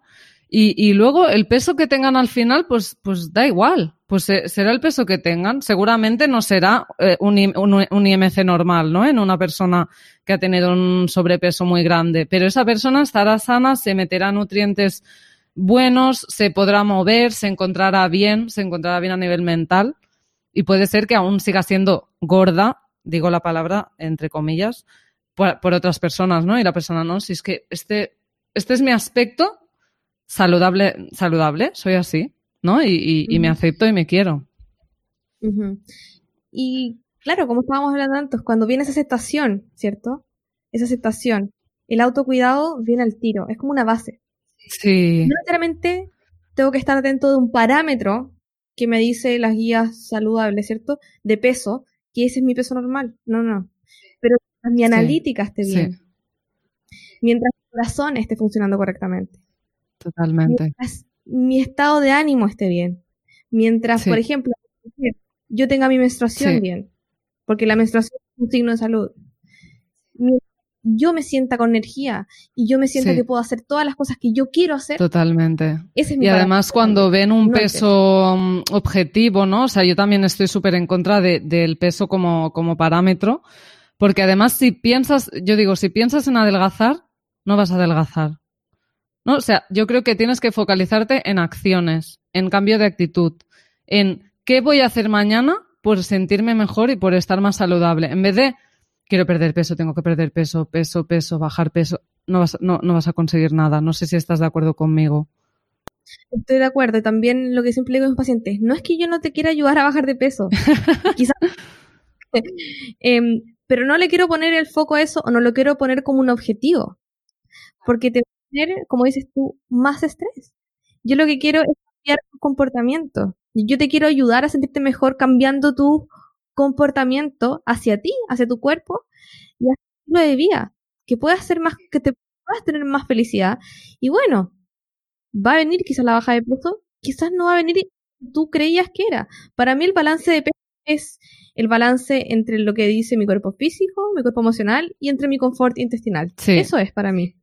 Speaker 1: Y, luego el peso que tengan al final, pues, pues da igual. Pues eh, será el peso que tengan. Seguramente no será eh, un, un, un, IMC normal, ¿no? En una persona que ha tenido un sobrepeso muy grande. Pero esa persona estará sana, se meterá nutrientes buenos, se podrá mover, se encontrará bien, se encontrará bien a nivel mental. Y puede ser que aún siga siendo gorda, digo la palabra entre comillas, por, por otras personas, ¿no? Y la persona, no, si es que este, este es mi aspecto, saludable, saludable, soy así, ¿no? Y, y, uh -huh. y me acepto y me quiero.
Speaker 2: Uh -huh. Y claro, como estábamos hablando antes, cuando viene esa aceptación, ¿cierto? Esa aceptación el autocuidado viene al tiro, es como una base.
Speaker 1: Sí.
Speaker 2: No necesariamente tengo que estar atento de un parámetro que me dice las guías saludables, ¿cierto? De peso, que ese es mi peso normal. No, no. Pero mi analítica esté bien. Mientras mi corazón esté funcionando correctamente.
Speaker 1: Totalmente.
Speaker 2: Mientras mi estado de ánimo esté bien. Mientras, por ejemplo, yo tenga mi menstruación bien. Porque la menstruación es un signo de salud yo me sienta con energía y yo me sienta que puedo hacer todas las cosas que yo quiero hacer.
Speaker 1: Totalmente. y además cuando ven un peso mm, objetivo, ¿no? O sea, yo también estoy súper en contra del peso como, como parámetro, porque además si piensas, yo digo, si piensas en adelgazar, no vas a adelgazar. ¿No? O sea, yo creo que tienes que focalizarte en acciones, en cambio de actitud, en qué voy a hacer mañana por sentirme mejor y por estar más saludable, en vez de quiero perder peso, tengo que perder peso, peso, peso, bajar peso, no vas, no, no vas a conseguir nada. No sé si estás de acuerdo conmigo.
Speaker 2: Estoy de acuerdo. También lo que siempre digo a mis pacientes, no es que yo no te quiera ayudar a bajar de peso. Quizás. Em, pero no le quiero poner el foco a eso o no lo quiero poner como un objetivo. Porque te poner, como dices tú, más estrés. Yo lo que quiero es cambiar tu comportamiento. Yo te quiero ayudar a sentirte mejor cambiando tu comportamiento hacia ti, hacia tu cuerpo y hacia lo de vida, que puedas ser más, que te puedas tener más felicidad. Y bueno, va a venir quizás la baja de peso, quizás no va a venir tú creías que era. Para mí el balance de peso es el balance entre lo que dice mi cuerpo físico, mi cuerpo emocional y entre mi confort intestinal. Eso es para mí.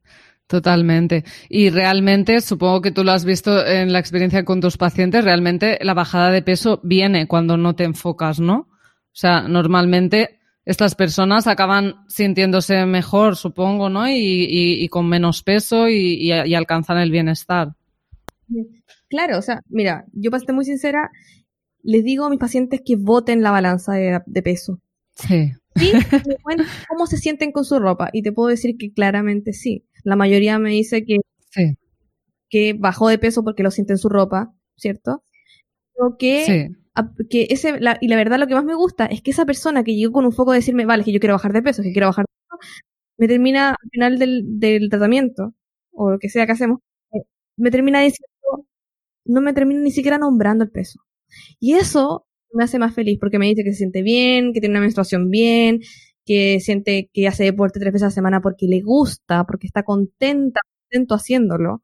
Speaker 1: Totalmente. Y realmente, supongo que tú lo has visto en la experiencia con tus pacientes, realmente la bajada de peso viene cuando no te enfocas, ¿no? O sea, normalmente estas personas acaban sintiéndose mejor, supongo, ¿no? Y, con menos peso y, alcanzan el bienestar.
Speaker 2: Claro, o sea, mira, yo para ser muy sincera, les digo a mis pacientes que voten la balanza de, peso.
Speaker 1: Sí.
Speaker 2: Y me cuentan cómo se sienten con su ropa. Y te puedo decir que claramente sí. La mayoría me dice que, que bajó de peso porque lo siente en su ropa, ¿cierto? O que sí que ese, la, y la verdad lo que más me gusta es que esa persona que llegó con un foco de decirme, vale, que yo quiero bajar de peso, que quiero bajar de peso, me termina al final del, del tratamiento, o lo que sea que hacemos, eh, me termina diciendo, no me termina ni siquiera nombrando el peso. Y eso me hace más feliz porque me dice que se siente bien, que tiene una menstruación bien, que siente que hace deporte tres veces a la semana porque le gusta, porque está contenta, contento haciéndolo,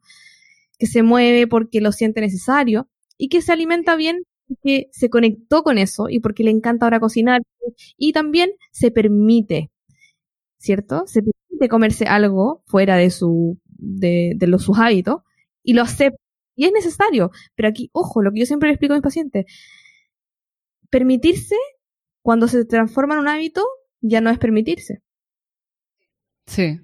Speaker 2: que se mueve porque lo siente necesario y que se alimenta bien que se conectó con eso y porque le encanta ahora cocinar y también se permite, ¿cierto? Se permite comerse algo fuera de su de, de los, sus hábitos y lo acepta y es necesario. Pero aquí, ojo, lo que yo siempre le explico a mis pacientes, permitirse cuando se transforma en un hábito ya no es permitirse.
Speaker 1: Sí,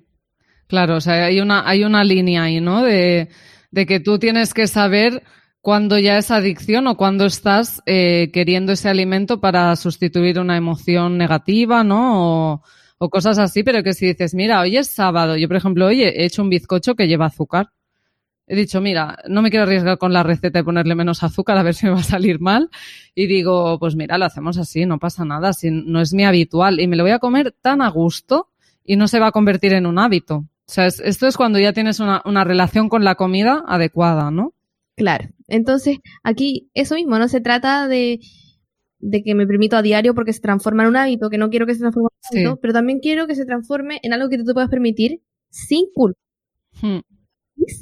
Speaker 1: claro, o sea, hay una, hay una línea ahí, ¿no? De, de que tú tienes que saber cuando ya es adicción o cuando estás eh, queriendo ese alimento para sustituir una emoción negativa, ¿no? O, cosas así, pero que si dices, mira, hoy es sábado, yo por ejemplo hoy he hecho un bizcocho que lleva azúcar. He dicho, mira, no me quiero arriesgar con la receta de ponerle menos azúcar a ver si me va a salir mal. Y digo, pues mira, lo hacemos así, no pasa nada, si no es mi habitual. Y me lo voy a comer tan a gusto y no se va a convertir en un hábito. O sea, esto es cuando ya tienes una, una relación con la comida adecuada, ¿no?
Speaker 2: Claro. Entonces, aquí eso mismo, no se trata de, de que me permito a diario porque se transforma en un hábito, que no quiero que se transforme en un hábito, pero también quiero que se transforme en algo que tú te puedas permitir sin culpa. Hmm.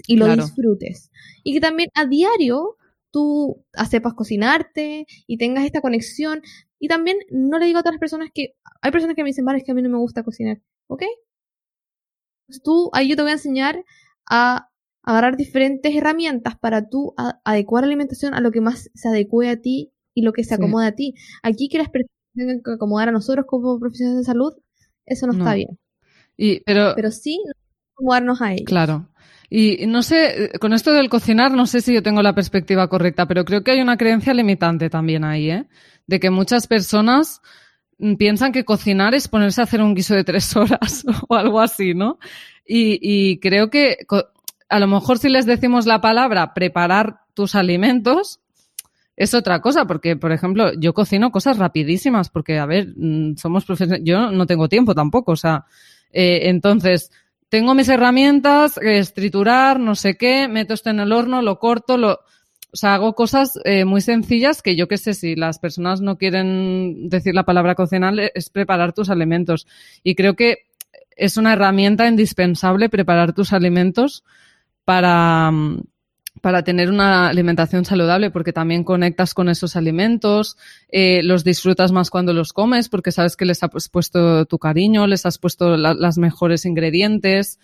Speaker 2: Y lo disfrutes. Y que también a diario tú sepas cocinarte y tengas esta conexión. Y también no le digo a otras personas que hay personas que me dicen, vale, es que a mí no me gusta cocinar. ¿Ok? Pues tú, ahí yo te voy a enseñar a agarrar diferentes herramientas para tú adecuar la alimentación a lo que más se adecue a ti y lo que se acomode a ti. Aquí que las personas tengan que acomodar a nosotros como profesionales de salud, eso no, está bien.
Speaker 1: Y, pero,
Speaker 2: pero sí acomodarnos a ellos.
Speaker 1: Claro. Y no sé, con esto del cocinar, no sé si yo tengo la perspectiva correcta, pero creo que hay una creencia limitante también ahí, ¿eh? De que muchas personas piensan que cocinar es ponerse a hacer un guiso de tres horas o algo así, ¿no? Y, y creo que a lo mejor si les decimos la palabra preparar tus alimentos, es otra cosa, porque, por ejemplo, yo cocino cosas rapidísimas, porque, a ver, mm, somos profesionales, yo no tengo tiempo tampoco, o sea, eh, entonces, tengo mis herramientas, es triturar, no sé qué, meto esto en el horno, lo corto, lo, o sea, hago cosas eh, muy sencillas que yo qué sé, si las personas no quieren decir la palabra cocinar, es preparar tus alimentos. Y creo que es una herramienta indispensable preparar tus alimentos para, para tener una alimentación saludable, porque también conectas con esos alimentos, eh, los disfrutas más cuando los comes, porque sabes que les has puesto tu cariño, les has puesto las mejores ingredientes.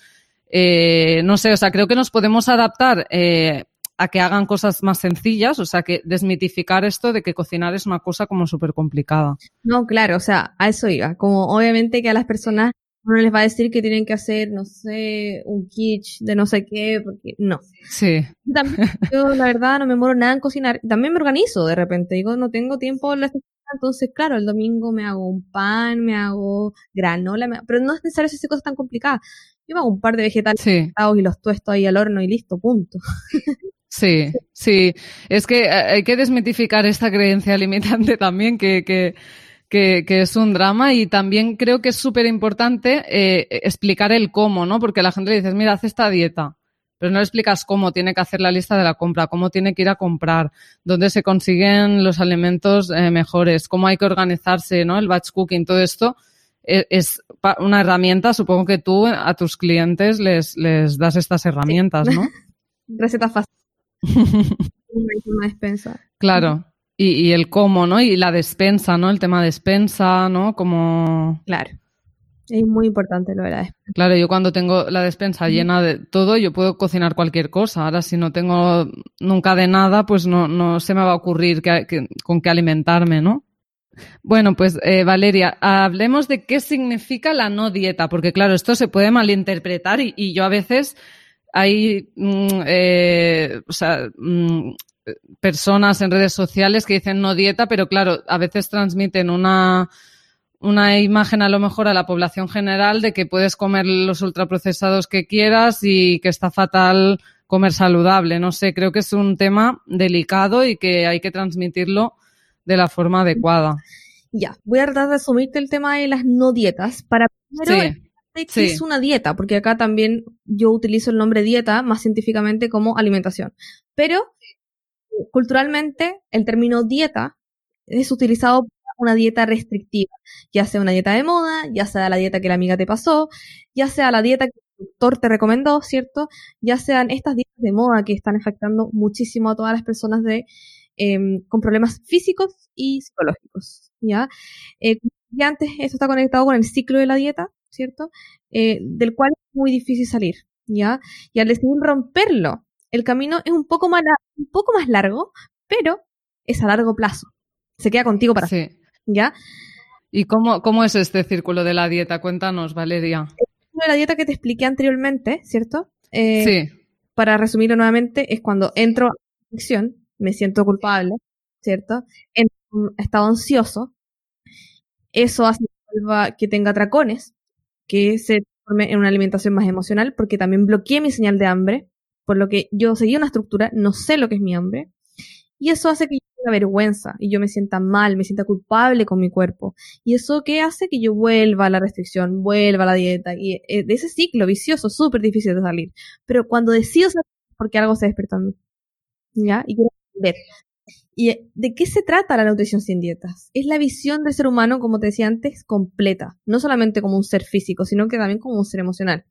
Speaker 1: Eh, no sé, o sea, creo que nos podemos adaptar eh, a que hagan cosas más sencillas, o sea, que desmitificar esto de que cocinar es una cosa como súper complicada.
Speaker 2: No, claro, o sea, a eso iba. Como obviamente que a las personas uno les va a decir que tienen que hacer, no sé, un kitsch de no sé qué, porque no.
Speaker 1: Sí.
Speaker 2: También, yo, la verdad, no me muero nada en cocinar. También me organizo de repente. Digo, no tengo tiempo entonces, claro, el domingo me hago un pan, me hago granola, pero no es necesario hacer cosas tan complicadas. Yo me hago un par de vegetales
Speaker 1: sí.
Speaker 2: y los tuesto ahí al horno y listo, punto.
Speaker 1: Sí, sí. Es que eh, hay que desmitificar esta creencia limitante también, que, que que, que, es un drama y también creo que es súper importante eh, explicar el cómo, ¿no? Porque la gente le dices, mira, haz esta dieta, pero no le explicas cómo tiene que hacer la lista de la compra, cómo tiene que ir a comprar, dónde se consiguen los alimentos eh, mejores, cómo hay que organizarse, ¿no? El batch cooking, todo esto es, es una herramienta, supongo que tú a tus clientes les, les das estas herramientas, ¿no?
Speaker 2: Receta fácil. una despensa.
Speaker 1: Claro. Y, y, el cómo, ¿no? Y la despensa, ¿no? El tema despensa, ¿no? Como...
Speaker 2: Claro. Es muy importante lo de la despensa.
Speaker 1: Claro, yo cuando tengo la despensa llena de todo, yo puedo cocinar cualquier cosa. Ahora, si no tengo nunca de nada, pues no, no se me va a ocurrir que, que, con qué alimentarme, ¿no? Bueno, pues eh, Valeria, hablemos de qué significa la no dieta, porque claro, esto se puede malinterpretar y, y yo a veces hay, mm, eh, o sea, mm, personas en redes sociales que dicen no dieta, pero claro, a veces transmiten una, una imagen a lo mejor a la población general de que puedes comer los ultraprocesados que quieras y que está fatal comer saludable. No sé, creo que es un tema delicado y que hay que transmitirlo de la forma adecuada.
Speaker 2: Ya, voy a tratar de resumirte el tema de las no dietas para primero
Speaker 1: Sí.
Speaker 2: qué
Speaker 1: Sí.
Speaker 2: es una dieta, porque acá también yo utilizo el nombre dieta más científicamente como alimentación. Pero culturalmente el término dieta es utilizado para una dieta restrictiva, ya sea una dieta de moda, ya sea la dieta que la amiga te pasó, ya sea la dieta que el doctor te recomendó, ¿cierto? Ya sean estas dietas de moda que están afectando muchísimo a todas las personas de em, con problemas físicos y psicológicos, ¿ya? Eh, y antes esto está conectado con el ciclo de la dieta, ¿cierto? Eh, del cual es muy difícil salir, ¿ya? Y al decidir romperlo, el camino es un poco más, un poco más largo, pero es a largo plazo. Se queda contigo para
Speaker 1: Sí.
Speaker 2: ¿ya?
Speaker 1: ¿Y cómo, cómo es este círculo de la dieta? Cuéntanos, Valeria.
Speaker 2: De la dieta que te expliqué anteriormente, ¿cierto? Eh,
Speaker 1: Sí,
Speaker 2: Para resumirlo nuevamente, es cuando entro a la adicción, me siento culpable, ¿cierto? Entro en un estado ansioso. Eso hace que tenga atracones, que se transforme en una alimentación más emocional, porque también bloqueé mi señal de hambre, por lo que yo seguí una estructura, no sé lo que es mi hambre, y eso hace que yo tenga vergüenza y yo me sienta mal, me sienta culpable con mi cuerpo. Y eso que hace que yo vuelva a la restricción, vuelva a la dieta, y eh, de ese ciclo vicioso súper difícil de salir. Pero cuando decido salir, porque algo se despertó en mí, ¿ya? Y quiero ver. ¿Y eh, de qué se trata la nutrición sin dietas? Es la visión del ser humano, como te decía antes, completa. No solamente como un ser físico, sino que también como un ser emocional.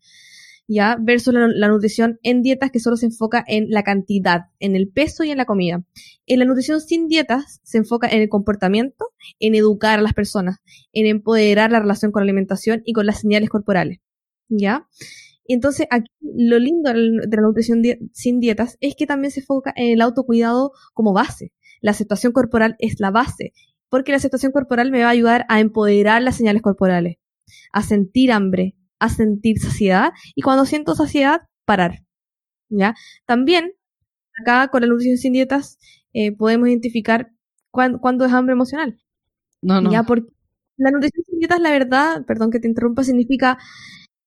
Speaker 2: ¿Ya? Versus la, nutrición en dietas que solo se enfoca en la cantidad, en el peso y en la comida. En la nutrición sin dietas se enfoca en el comportamiento, en educar a las personas, en empoderar la relación con la alimentación y con las señales corporales. ¿Ya? Entonces, aquí lo lindo de la nutrición sin dietas es que también se enfoca en el autocuidado como base. La aceptación corporal es la base, porque la aceptación corporal me va a ayudar a empoderar las señales corporales, a sentir hambre, a sentir saciedad y cuando siento saciedad, parar. ¿Ya? También, acá con la nutrición sin dietas, eh, podemos identificar cuán- cuándo es hambre emocional.
Speaker 1: no, no.
Speaker 2: Ya, porque la nutrición sin dietas, la verdad, perdón que te interrumpa, significa,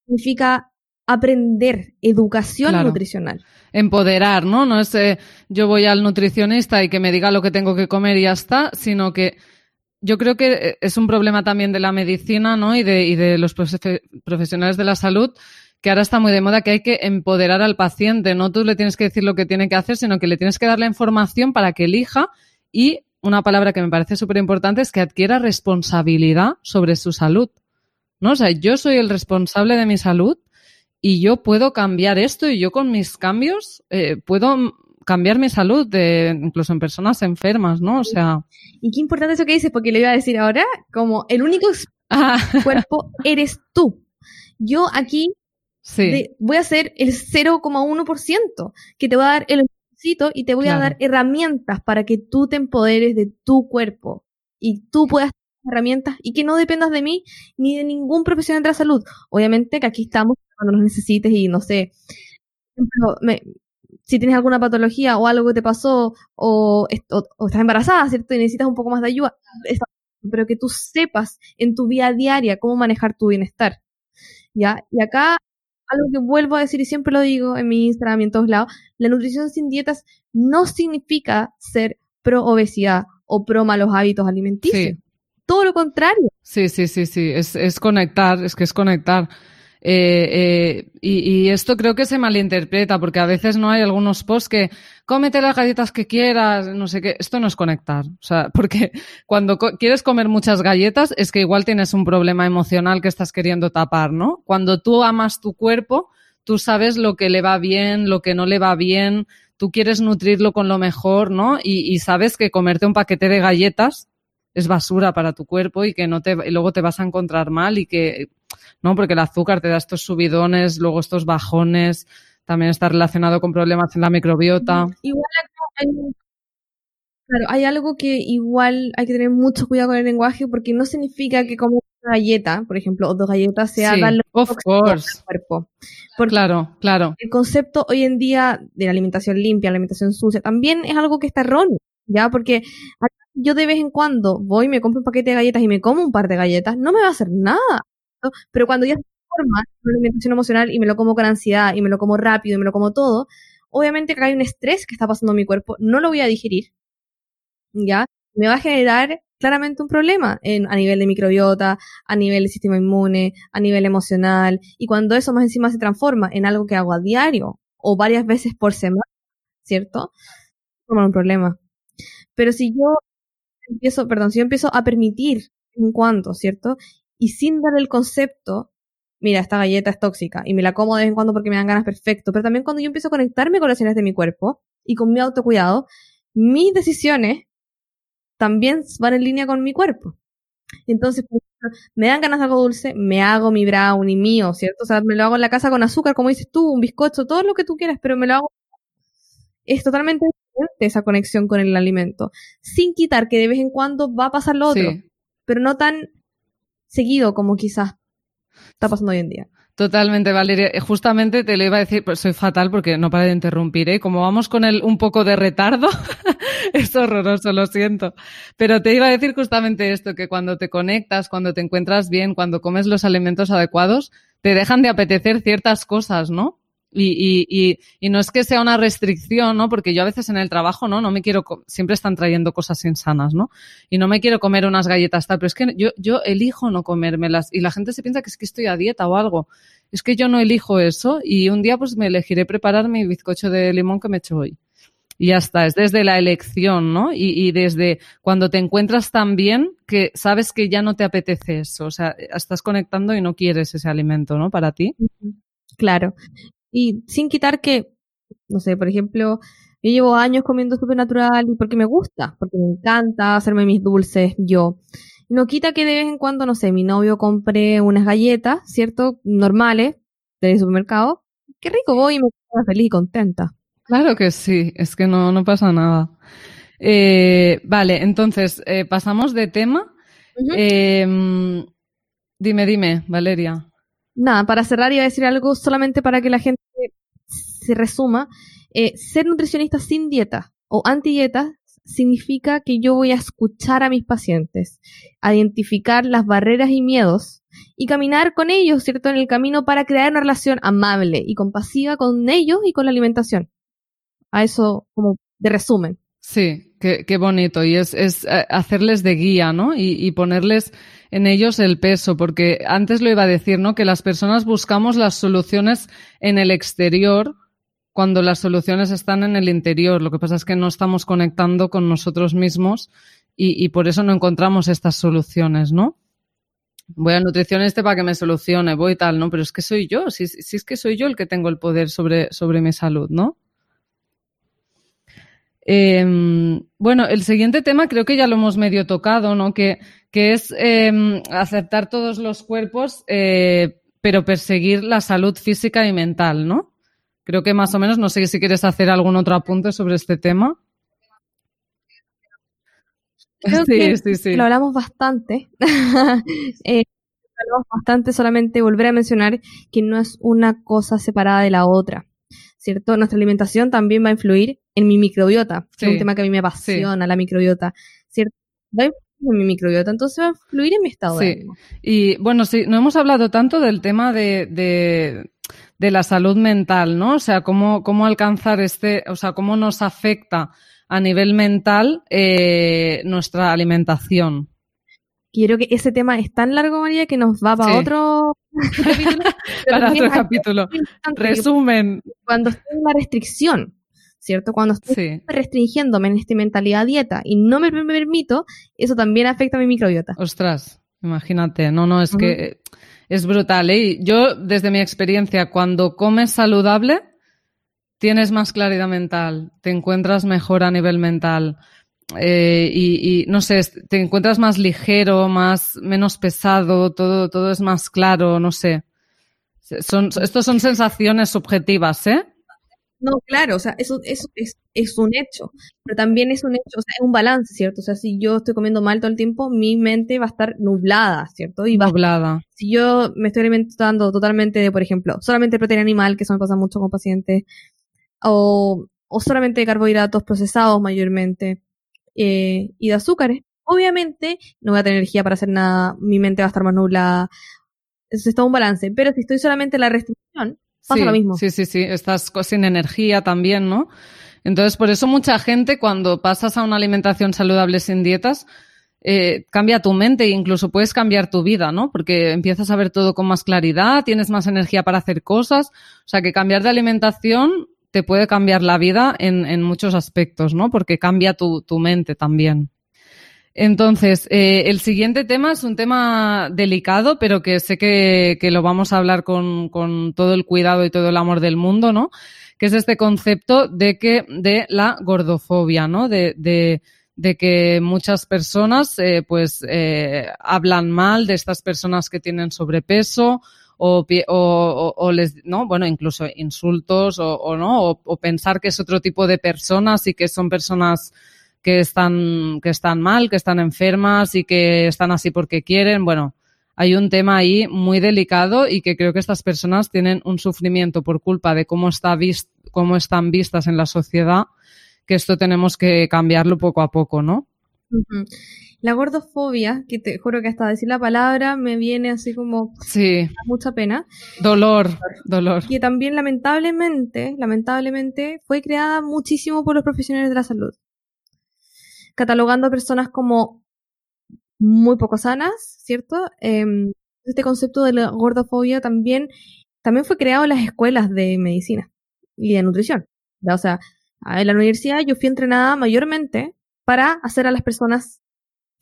Speaker 2: significa aprender educación
Speaker 1: Claro.
Speaker 2: nutricional.
Speaker 1: empoderar, ¿no? No es eh, yo voy al nutricionista y que me diga lo que tengo que comer y ya está, sino que yo creo que eh, es un problema también de la medicina, ¿no? Y de, y de los profe- profesionales de la salud que ahora está muy de moda que hay que empoderar al paciente, no tú le tienes que decir lo que tiene que hacer, sino que le tienes que dar la información para que elija y una palabra que me parece súper importante es que adquiera responsabilidad sobre su salud. ¿No? O sea, yo soy el responsable de mi salud y yo puedo cambiar esto y yo con mis cambios eh, puedo cambiar mi salud, de, incluso en personas enfermas, ¿no? O sea.
Speaker 2: Y qué importante eso que dices, porque le iba a decir ahora, como el único ah. cuerpo eres tú. Yo aquí sí. voy a ser el 0,1% que te va a dar el y te voy a dar herramientas para que tú te empoderes de tu cuerpo y tú puedas tener herramientas y que no dependas de mí ni de ningún profesional de la salud. Obviamente que aquí estamos cuando nos necesites y no sé, si tienes alguna patología o algo que te pasó o, o, estás embarazada, ¿cierto? Y necesitas un poco más de ayuda, pero que tú sepas en tu vida diaria cómo manejar tu bienestar. ¿Ya? Y acá algo que vuelvo a decir y siempre lo digo en mi Instagram y en todos lados, la nutrición sin dietas no significa ser pro obesidad o pro malos hábitos alimenticios. Todo lo contrario.
Speaker 1: Sí, sí, sí, sí, es, es conectar, es que es conectar. Eh, eh, y, esto creo que se malinterpreta porque a veces no hay algunos posts que cómete las galletas que quieras, no sé qué. Esto no es conectar. O sea, porque cuando quieres comer muchas galletas es que igual tienes un problema emocional que estás queriendo tapar, ¿no? Cuando tú amas tu cuerpo, tú sabes lo que le va bien, lo que no le va bien, tú quieres nutrirlo con lo mejor, ¿no? Y, y sabes que comerte un paquete de galletas es basura para tu cuerpo y que no te, y luego te vas a encontrar mal y que, no, porque el azúcar te da estos subidones, luego estos bajones, también está relacionado con problemas en la microbiota.
Speaker 2: Igual hay, claro, hay algo que igual hay que tener mucho cuidado con el lenguaje porque no significa que como una galleta, por ejemplo, o dos galletas se hagan
Speaker 1: of course.
Speaker 2: cuerpo.
Speaker 1: claro, claro.
Speaker 2: El concepto hoy en día de la alimentación limpia, la alimentación sucia, también es algo que está erróneo, ¿ya? Porque yo de vez en cuando voy, me compro un paquete de galletas y me como un par de galletas, no me va a hacer nada. Pero cuando ya se forma una alimentación emocional y me lo como con ansiedad y me lo como rápido y me lo como todo, obviamente que hay un estrés que está pasando en mi cuerpo, no lo voy a digerir. ¿Ya? Me va a generar claramente un problema en, a nivel de microbiota, a nivel del sistema inmune, a nivel emocional. Y cuando eso más encima se transforma en algo que hago a diario o varias veces por semana, ¿cierto? Como un problema. Pero si yo empiezo, perdón, si yo empiezo a permitir en cuanto, ¿cierto? Y sin dar el concepto, mira, esta galleta es tóxica y me la como de vez en cuando porque me dan ganas perfecto, pero también cuando yo empiezo a conectarme con las señales de mi cuerpo y con mi autocuidado, mis decisiones también van en línea con mi cuerpo. Entonces, me dan ganas de algo dulce, me hago mi brownie mío, ¿cierto? O sea, me lo hago en la casa con azúcar, como dices tú, un bizcocho, todo lo que tú quieras, pero me lo hago. Es totalmente esa conexión con el alimento, sin quitar que de vez en cuando va a pasar lo otro, pero no tan seguido como quizás está pasando hoy en día.
Speaker 1: Totalmente, Valeria. Eh, justamente te lo iba a decir, pues soy fatal porque no para de interrumpir, ¿eh? Como vamos con el un poco de retardo, es horroroso, lo siento. Pero te iba a decir justamente esto, que cuando te conectas, cuando te encuentras bien, cuando comes los alimentos adecuados, te dejan de apetecer ciertas cosas, ¿no? Y, y, y, no es que sea una restricción, ¿no? Porque yo a veces en el trabajo, ¿no? No me quiero, siempre están trayendo cosas insanas, ¿no? Y no me quiero comer unas galletas tal, pero es que yo, yo elijo no comérmelas y la gente se piensa que es que estoy a dieta o algo. Es que yo no elijo eso y un día pues me elegiré preparar mi bizcocho de limón que me he hecho hoy. Y ya está, es desde la elección, ¿no? Y, y desde cuando te encuentras tan bien que sabes que ya no te apetece eso, o sea, estás conectando y no quieres ese alimento, ¿no? Para ti.
Speaker 2: Claro. Y sin quitar que, no sé, por ejemplo, yo llevo años comiendo súper natural porque me gusta, porque me encanta hacerme mis dulces yo. no quita que de vez en cuando, no sé, mi novio compre unas galletas, ¿cierto? Normales del supermercado. Qué rico voy y me quedo feliz y contenta.
Speaker 1: Claro que sí, es que no, no pasa nada. Eh, vale, entonces, eh, pasamos de tema. Em, dime, dime, Valeria.
Speaker 2: Nada, para cerrar iba a decir algo solamente para que la gente se resuma, eh, ser nutricionista sin dieta o anti-dieta significa que yo voy a escuchar a mis pacientes, a identificar las barreras y miedos y caminar con ellos, ¿cierto?, en el camino para crear una relación amable y compasiva con ellos y con la alimentación. A eso como de resumen.
Speaker 1: Sí, qué, qué bonito. Y es, es, eh, hacerles de guía, ¿no? Y, y, ponerles en ellos el peso, porque antes lo iba a decir, ¿no? Que las personas buscamos las soluciones en el exterior cuando las soluciones están en el interior. Lo que pasa es que no estamos conectando con nosotros mismos y, y por eso no encontramos estas soluciones, ¿no? Voy al nutricionista para que me solucione, voy tal, ¿no? Pero es que soy yo, si, si es que soy yo el que tengo el poder sobre, sobre mi salud, ¿no? Eh, bueno, el siguiente tema creo que ya lo hemos medio tocado, ¿no? Que, que es eh, aceptar todos los cuerpos, eh, pero perseguir la salud física y mental, ¿no? Creo que más o menos, no sé si quieres hacer algún otro apunte sobre este tema.
Speaker 2: Creo sí, que sí, sí. Lo hablamos bastante. eh, lo hablamos bastante, solamente volver a mencionar que no es una cosa separada de la otra. ¿Cierto? Nuestra alimentación también va a influir en mi microbiota, sí. es un tema que a mí me apasiona, sí. la microbiota, ¿cierto? Va a influir en mi microbiota, entonces va a influir en mi estado
Speaker 1: sí.
Speaker 2: de ánimo.
Speaker 1: Y bueno, sí, no hemos hablado tanto del tema de, de, de, la salud mental, ¿no? O sea, cómo, cómo alcanzar este, o sea, cómo nos afecta a nivel mental eh, nuestra alimentación.
Speaker 2: Quiero que ese tema es tan largo, María, que nos va para sí. otro.
Speaker 1: para otro capítulo. Resumen.
Speaker 2: Cuando estoy en una restricción, ¿cierto? Cuando estoy sí. restringiéndome en esta mentalidad dieta y no me, me, permito, eso también afecta a mi microbiota.
Speaker 1: Ostras, imagínate. No, no, es uh -huh. que es brutal. ¿eh? Yo, desde mi experiencia, cuando comes saludable, tienes más claridad mental, te encuentras mejor a nivel mental. Eh, y, y, no sé, te encuentras más ligero, más, menos pesado, todo, todo es más claro, no sé. Son, estos son sensaciones subjetivas, ¿eh?
Speaker 2: No, claro, o sea, eso, eso es, es, un hecho, pero también es un hecho, o sea, es un balance, ¿cierto? O sea, si yo estoy comiendo mal todo el tiempo, mi mente va a estar nublada, ¿cierto?
Speaker 1: Y va, nublada.
Speaker 2: Si yo me estoy alimentando totalmente de, por ejemplo, solamente proteína animal, que son cosas mucho con pacientes, o, o solamente carbohidratos procesados mayormente, eh, y de azúcares, obviamente no voy a tener energía para hacer nada, mi mente va a estar más nublada. Eso está un balance. Pero si estoy solamente en la restricción, pasa
Speaker 1: sí,
Speaker 2: lo mismo.
Speaker 1: Sí, sí, sí. Estás sin energía también, ¿no? Entonces, por eso mucha gente, cuando pasas a una alimentación saludable sin dietas, eh, cambia tu mente e incluso puedes cambiar tu vida, ¿no? Porque empiezas a ver todo con más claridad, tienes más energía para hacer cosas. O sea, que cambiar de alimentación te puede cambiar la vida en, en muchos aspectos, ¿no? Porque cambia tu, tu mente también. Entonces, eh, el siguiente tema es un tema delicado, pero que sé que, que lo vamos a hablar con, con, todo el cuidado y todo el amor del mundo, ¿no? Que es este concepto de que, de la gordofobia, ¿no? De, de, que muchas personas, eh, pues, eh, hablan mal de estas personas que tienen sobrepeso, o, o, o, les, no, bueno, incluso insultos o, no, o, pensar que es otro tipo de personas y que son personas que están, que están mal, que están enfermas y que están así porque quieren. Bueno, hay un tema ahí muy delicado y que creo que estas personas tienen un sufrimiento por culpa de cómo, está vist, cómo están vistas en la sociedad, que esto tenemos que cambiarlo poco a poco, ¿no?
Speaker 2: La gordofobia, que te juro que hasta decir la palabra me viene así como
Speaker 1: sí.
Speaker 2: mucha pena.
Speaker 1: Dolor, dolor.
Speaker 2: Que también lamentablemente, lamentablemente fue creada muchísimo por los profesionales de la salud. Catalogando a personas como muy poco sanas, ¿cierto? Eh, este concepto de la gordofobia también, también fue creado en las escuelas de medicina y de nutrición. O sea, en la universidad yo fui entrenada mayormente para hacer a las personas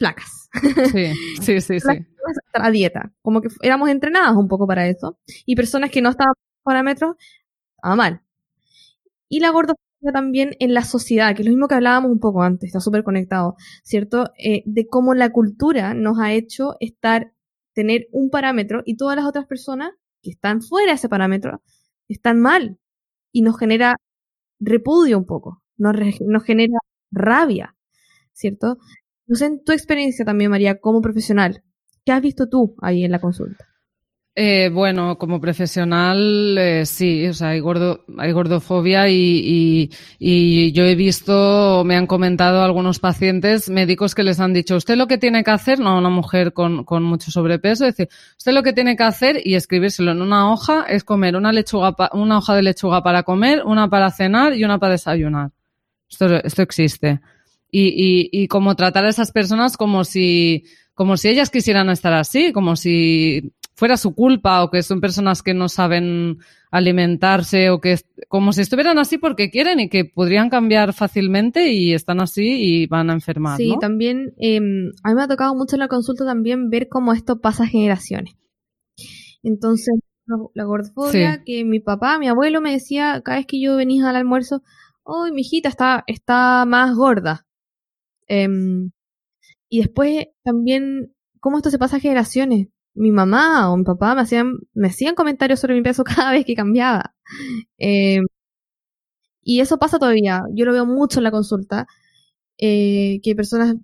Speaker 2: flacas.
Speaker 1: Sí, sí, sí, sí.
Speaker 2: A dieta. Como que éramos entrenadas un poco para eso. Y personas que no estaban parámetros, estaban mal. Y la gordofobia también en la sociedad, que es lo mismo que hablábamos un poco antes, está súper conectado, ¿cierto? Eh, de cómo la cultura nos ha hecho estar, tener un parámetro y todas las otras personas que están fuera de ese parámetro están mal. Y nos genera repudio un poco, nos, nos genera rabia, ¿cierto? No sé, en tu experiencia también, María, como profesional, ¿qué has visto tú ahí en la consulta?
Speaker 1: Eh, bueno, como profesional, eh, sí, o sea, hay, gordo, hay gordofobia y, y, y, yo he visto, me han comentado algunos pacientes médicos que les han dicho, usted lo que tiene que hacer, no, una mujer con, con mucho sobrepeso, es decir, usted lo que tiene que hacer y escribírselo en una hoja es comer una lechuga, una hoja de lechuga para comer, una para cenar y una para desayunar. Esto, esto existe. Y, y, y como tratar a esas personas como si, como si ellas quisieran estar así, como si fuera su culpa o que son personas que no saben alimentarse o que como si estuvieran así porque quieren y que podrían cambiar fácilmente y están así y van a enfermar.
Speaker 2: Sí, también eh, a mí me ha tocado mucho en la consulta también ver cómo esto pasa a generaciones. Entonces, la gordofobia, que mi papá, mi abuelo me decía cada vez que yo venía al almuerzo, oh, mi hijita está, está más gorda. Em, y después también, cómo esto se pasa a generaciones mi mamá o mi papá me hacían, me hacían comentarios sobre mi peso cada vez que cambiaba. Eh, y eso pasa todavía. Yo lo veo mucho en la consulta. Eh, que personas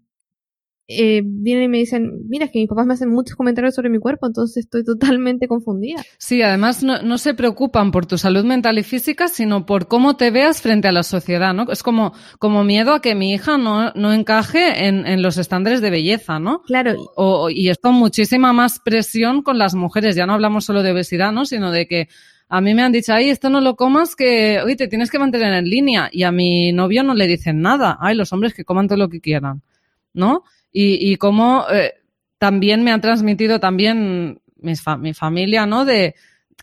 Speaker 2: eh, vienen y me dicen, mira, es que mis papás me hacen muchos comentarios sobre mi cuerpo, entonces estoy totalmente confundida.
Speaker 1: Sí, además no, no, se preocupan por tu salud mental y física, sino por cómo te veas frente a la sociedad, ¿no? Es como, como miedo a que mi hija no, no encaje en, en los estándares de belleza, ¿no?
Speaker 2: Claro.
Speaker 1: O, y esto muchísima más presión con las mujeres, ya no hablamos solo de obesidad, ¿no? Sino de que a mí me han dicho, ay, esto no lo comas, que, oye, te tienes que mantener en línea. Y a mi novio no le dicen nada. Ay, los hombres que coman todo lo que quieran, ¿no? Y, y cómo eh, también me ha transmitido también mis fa mi familia, ¿no? De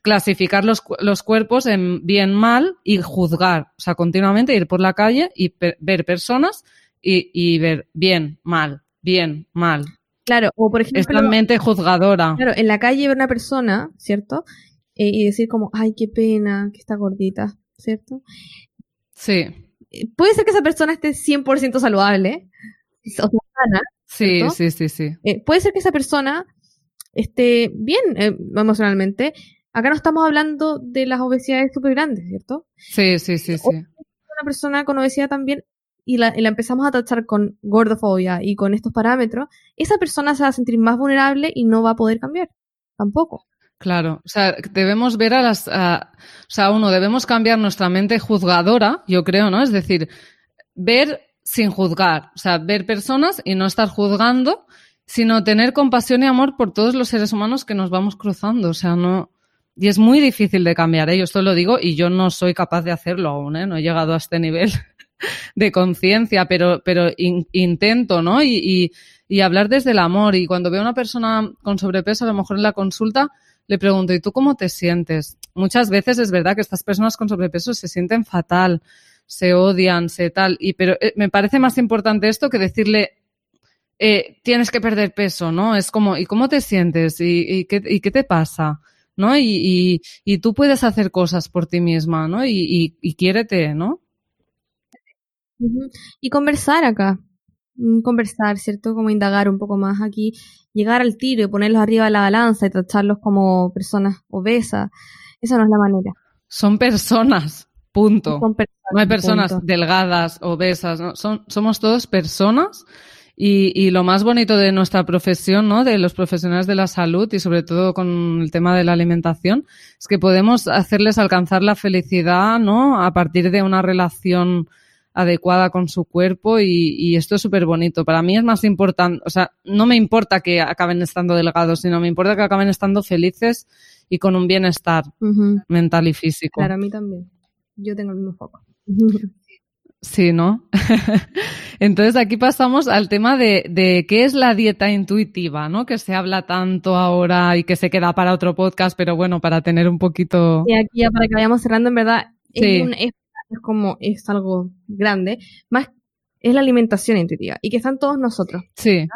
Speaker 1: clasificar los, los cuerpos en bien, mal y juzgar. O sea, continuamente ir por la calle y per ver personas y, y, ver bien, mal, bien, mal.
Speaker 2: Claro, o por ejemplo...
Speaker 1: Es la mente juzgadora.
Speaker 2: Claro, en la calle ver una persona, ¿cierto? Eh, y decir como, ay, qué pena que está gordita, ¿cierto?
Speaker 1: Sí.
Speaker 2: Puede ser que esa persona esté 100% saludable, o sea, sana,
Speaker 1: Sí, sí, sí, sí.
Speaker 2: Eh, puede ser que esa persona esté bien eh, emocionalmente. Acá no estamos hablando de las obesidades súper grandes, ¿cierto?
Speaker 1: Sí, sí, sí, sí.
Speaker 2: Una persona con obesidad también y la, y la, empezamos a tachar con gordofobia y con estos parámetros, esa persona se va a sentir más vulnerable y no va a poder cambiar. Tampoco.
Speaker 1: Claro, o sea, debemos ver a las, a, o sea, uno, debemos cambiar nuestra mente juzgadora, yo creo, ¿no? Es decir, ver sin juzgar, o sea, ver personas y no estar juzgando, sino tener compasión y amor por todos los seres humanos que nos vamos cruzando, o sea, no, y es muy difícil de cambiar, ¿eh? yo esto lo digo y yo no soy capaz de hacerlo aún, ¿eh? no he llegado a este nivel de conciencia, pero, pero in, intento, ¿no? Y, y, y hablar desde el amor. Y cuando veo a una persona con sobrepeso, a lo mejor en la consulta, le pregunto, ¿y tú cómo te sientes? Muchas veces es verdad que estas personas con sobrepeso se sienten fatal, se odian, se tal, y pero eh, me parece más importante esto que decirle eh, tienes que perder peso, ¿no? Es como, ¿y cómo te sientes? ¿Y, y, qué, y qué, te pasa? ¿No? Y, y, tú puedes hacer cosas por ti misma, ¿no? Y, y, quiérete, ¿no?
Speaker 2: Y conversar acá. Mm, conversar, ¿cierto? Como indagar un poco más aquí. Llegar al tiro y ponerlos arriba de la balanza y tratarlos como personas obesas. Esa no es la manera.
Speaker 1: Son personas. Punto.
Speaker 2: Son
Speaker 1: no hay personas
Speaker 2: punto.
Speaker 1: delgadas, obesas, ¿no? Son, somos todos personas y, y, lo más bonito de nuestra profesión, ¿no? De los profesionales de la salud y sobre todo con el tema de la alimentación, es que podemos hacerles alcanzar la felicidad, ¿no? A partir de una relación adecuada con su cuerpo y, y esto es súper bonito. Para mí es más importante, o sea, no me importa que acaben estando delgados, sino me importa que acaben estando felices y con un bienestar
Speaker 2: uh -huh.
Speaker 1: mental y físico.
Speaker 2: Claro, a mí también yo tengo el mismo foco.
Speaker 1: Sí, ¿no? Entonces aquí pasamos al tema de, de, qué es la dieta intuitiva, ¿no? Que se habla tanto ahora y que se queda para otro podcast, pero bueno, para tener un poquito.
Speaker 2: Y aquí ya para que vayamos cerrando, en verdad, sí. es, un, es, es, como, es algo grande, más es la alimentación intuitiva y que están todos nosotros.
Speaker 1: Sí.
Speaker 2: ¿verdad?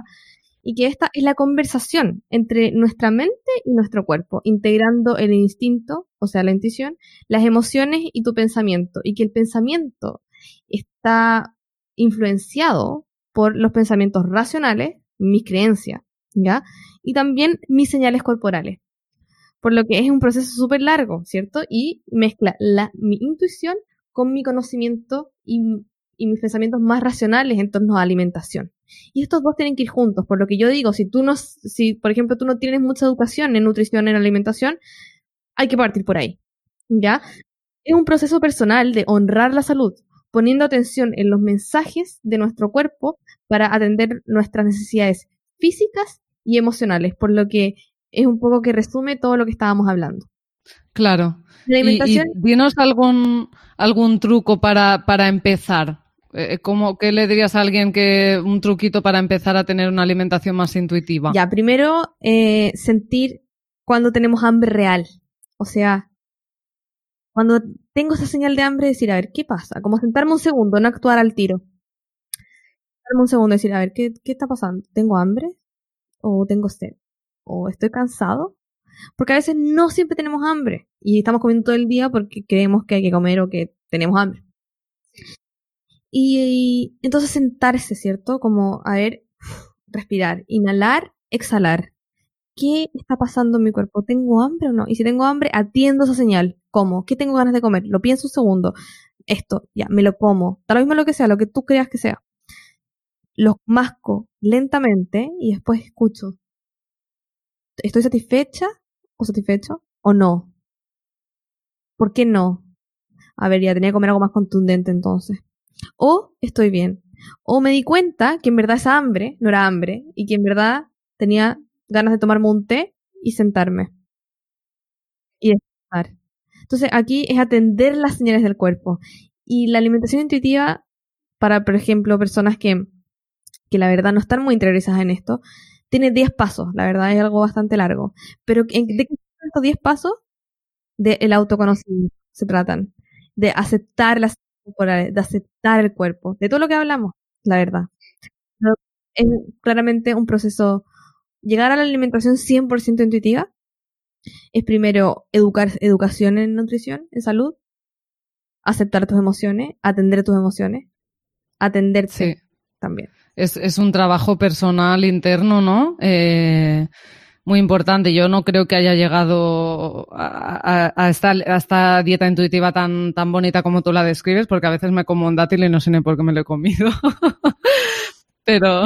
Speaker 2: Y que esta es la conversación entre nuestra mente y nuestro cuerpo, integrando el instinto, o sea, la intuición, las emociones y tu pensamiento. Y que el pensamiento está influenciado por los pensamientos racionales, mis creencias, ¿ya? Y también mis señales corporales. Por lo que es un proceso súper largo, ¿cierto? Y mezcla la, mi intuición con mi conocimiento y, y mis pensamientos más racionales en torno a alimentación. Y estos dos tienen que ir juntos, por lo que yo digo, si tú no, si por ejemplo tú no tienes mucha educación en nutrición, en alimentación, hay que partir por ahí, ¿ya? Es un proceso personal de honrar la salud, poniendo atención en los mensajes de nuestro cuerpo para atender nuestras necesidades físicas y emocionales, por lo que es un poco que resume todo lo que estábamos hablando.
Speaker 1: Claro. La alimentación... Y, y dinos algún, algún truco para, para empezar ¿Cómo, ¿Qué le dirías a alguien que un truquito para empezar a tener una alimentación más intuitiva?
Speaker 2: Ya, primero, eh, sentir cuando tenemos hambre real. O sea, cuando tengo esa señal de hambre, decir, a ver, ¿qué pasa? Como sentarme un segundo, no actuar al tiro. Sentarme un segundo, decir, a ver, ¿qué, qué está pasando? ¿Tengo hambre? ¿O tengo sed? ¿O estoy cansado? Porque a veces no siempre tenemos hambre y estamos comiendo todo el día porque creemos que hay que comer o que tenemos hambre. Y, entonces sentarse, ¿cierto? Como, a ver, respirar, inhalar, exhalar. ¿Qué está pasando en mi cuerpo? ¿Tengo hambre o no? Y si tengo hambre, atiendo esa señal. ¿Cómo? ¿Qué tengo ganas de comer? Lo pienso un segundo. Esto, ya, me lo como. Da lo mismo lo que sea, lo que tú creas que sea. Lo masco lentamente y después escucho. ¿Estoy satisfecha o satisfecho o no? ¿Por qué no? A ver, ya tenía que comer algo más contundente entonces. O estoy bien. O me di cuenta que en verdad esa hambre no era hambre y que en verdad tenía ganas de tomarme un té y sentarme. Y descansar. Entonces aquí es atender las señales del cuerpo. Y la alimentación intuitiva para, por ejemplo, personas que, que la verdad no están muy interiorizadas en esto, tiene 10 pasos. La verdad es algo bastante largo. Pero ¿de qué estos 10 pasos? Del autoconocimiento se tratan. De aceptar las de aceptar el cuerpo, de todo lo que hablamos, la verdad. Es claramente un proceso. Llegar a la alimentación 100% intuitiva es primero educar, educación en nutrición, en salud, aceptar tus emociones, atender tus emociones, atenderte también.
Speaker 1: Es, es, un trabajo personal interno, ¿no? Eh, muy importante. Yo no creo que haya llegado a, a, esta, dieta intuitiva tan, tan bonita como tú la describes, porque a veces me como un dátil y no sé ni por qué me lo he comido. Pero...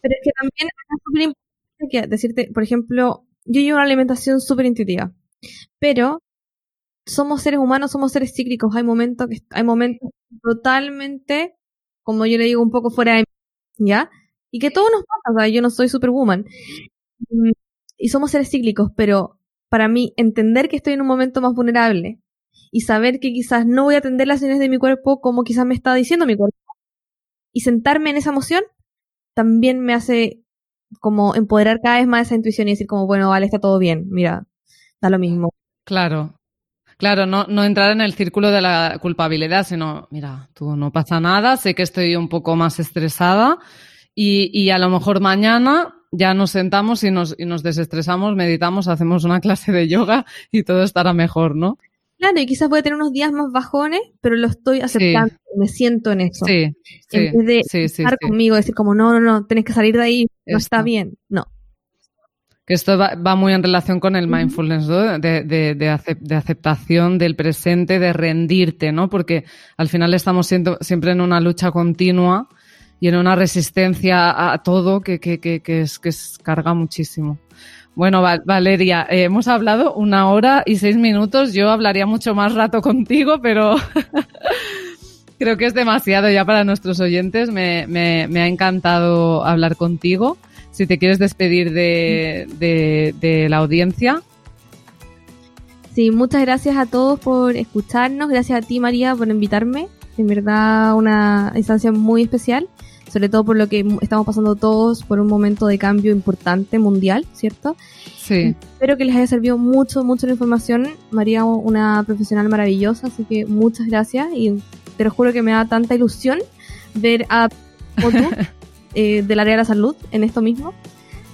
Speaker 2: Pero es que también es súper importante decirte, por ejemplo, yo llevo una alimentación súper intuitiva, pero somos seres humanos, somos seres cíclicos. Hay momentos que hay momentos totalmente, como yo le digo, un poco fuera de mí, ¿ya? Y que todo nos pasa, sea, yo no soy superwoman. Y somos seres cíclicos, pero para mí entender que estoy en un momento más vulnerable y saber que quizás no voy a atender las señales de mi cuerpo como quizás me está diciendo mi cuerpo y sentarme en esa emoción también me hace como empoderar cada vez más esa intuición y decir como, bueno, vale, está todo bien, mira, da lo mismo.
Speaker 1: Claro, Claro, no, no entrar en el círculo de la culpabilidad, sino, mira, tú no pasa nada, sé que estoy un poco más estresada y, y a lo mejor mañana ya nos sentamos y nos, y nos desestresamos, meditamos, hacemos una clase de yoga y todo estará mejor, ¿no?
Speaker 2: Claro, y quizás puede tener unos días más bajones, pero lo estoy aceptando, me siento en eso.
Speaker 1: Sí,
Speaker 2: sí, en vez de estar conmigo, decir como, no, no, no, tenés que salir de ahí, no está bien, no.
Speaker 1: Que esto va, va, muy en relación con el mindfulness, ¿no? De, de, de, de, aceptación del presente, de rendirte, ¿no? Porque al final estamos siendo, siempre en una lucha continua y en una resistencia a todo que, que, que, que es, que es, carga muchísimo. Bueno, Valeria, eh, hemos hablado una hora y seis minutos. Yo hablaría mucho más rato contigo, pero creo que es demasiado ya para nuestros oyentes. Me, me, ha encantado hablar contigo. Si te quieres despedir de, de, de la audiencia.
Speaker 2: Sí, muchas gracias a todos por escucharnos. Gracias a ti, María, por invitarme. En verdad, una instancia muy especial sobre todo por lo que estamos pasando todos por un momento de cambio importante mundial, ¿cierto?
Speaker 1: Sí.
Speaker 2: Espero que les haya servido mucho, mucho la información. María, una profesional maravillosa, así que muchas gracias y te lo juro que me da tanta ilusión ver a otro eh, del área de la salud en esto mismo.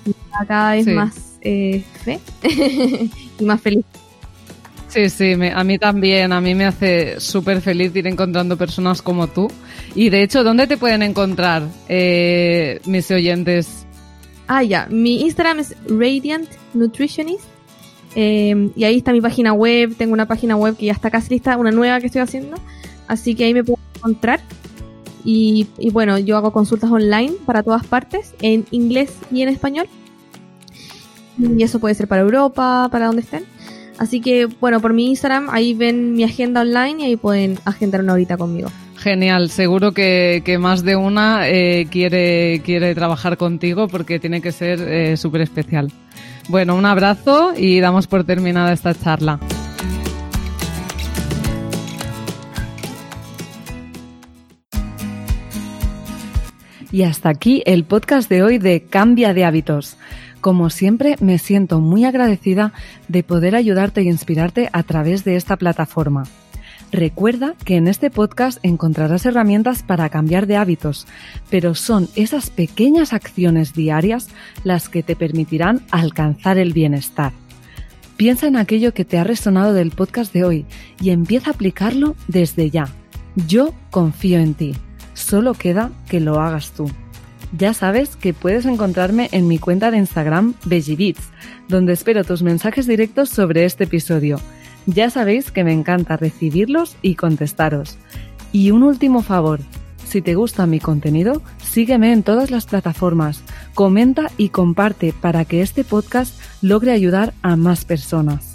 Speaker 2: Y cada vez más eh, fe y más feliz.
Speaker 1: Sí, sí, a mí también, a mí me hace súper feliz ir encontrando personas como tú. Y de hecho, ¿dónde te pueden encontrar eh, mis oyentes?
Speaker 2: Ah, ya, mi Instagram es Radiant Nutritionist. Eh, y ahí está mi página web, tengo una página web que ya está casi lista, una nueva que estoy haciendo. Así que ahí me puedo encontrar. Y, y bueno, yo hago consultas online para todas partes, en inglés y en español. Y eso puede ser para Europa, para donde estén. Así que, bueno, por mi Instagram, ahí ven mi agenda online y ahí pueden agendar una horita conmigo.
Speaker 1: Genial, seguro que, que más de una eh, quiere, quiere trabajar contigo porque tiene que ser eh, súper especial. Bueno, un abrazo y damos por terminada esta charla. Y hasta aquí el podcast de hoy de Cambia de hábitos. Como siempre, me siento muy agradecida de poder ayudarte e inspirarte a través de esta plataforma. Recuerda que en este podcast encontrarás herramientas para cambiar de hábitos, pero son esas pequeñas acciones diarias las que te permitirán alcanzar el bienestar. Piensa en aquello que te ha resonado del podcast de hoy y empieza a aplicarlo desde ya. Yo confío en ti. Solo queda que lo hagas tú. Ya sabes que puedes encontrarme en mi cuenta de Instagram BegiBeats, donde espero tus mensajes directos sobre este episodio. Ya sabéis que me encanta recibirlos y contestaros. Y un último favor, si te gusta mi contenido, sígueme en todas las plataformas, comenta y comparte para que este podcast logre ayudar a más personas.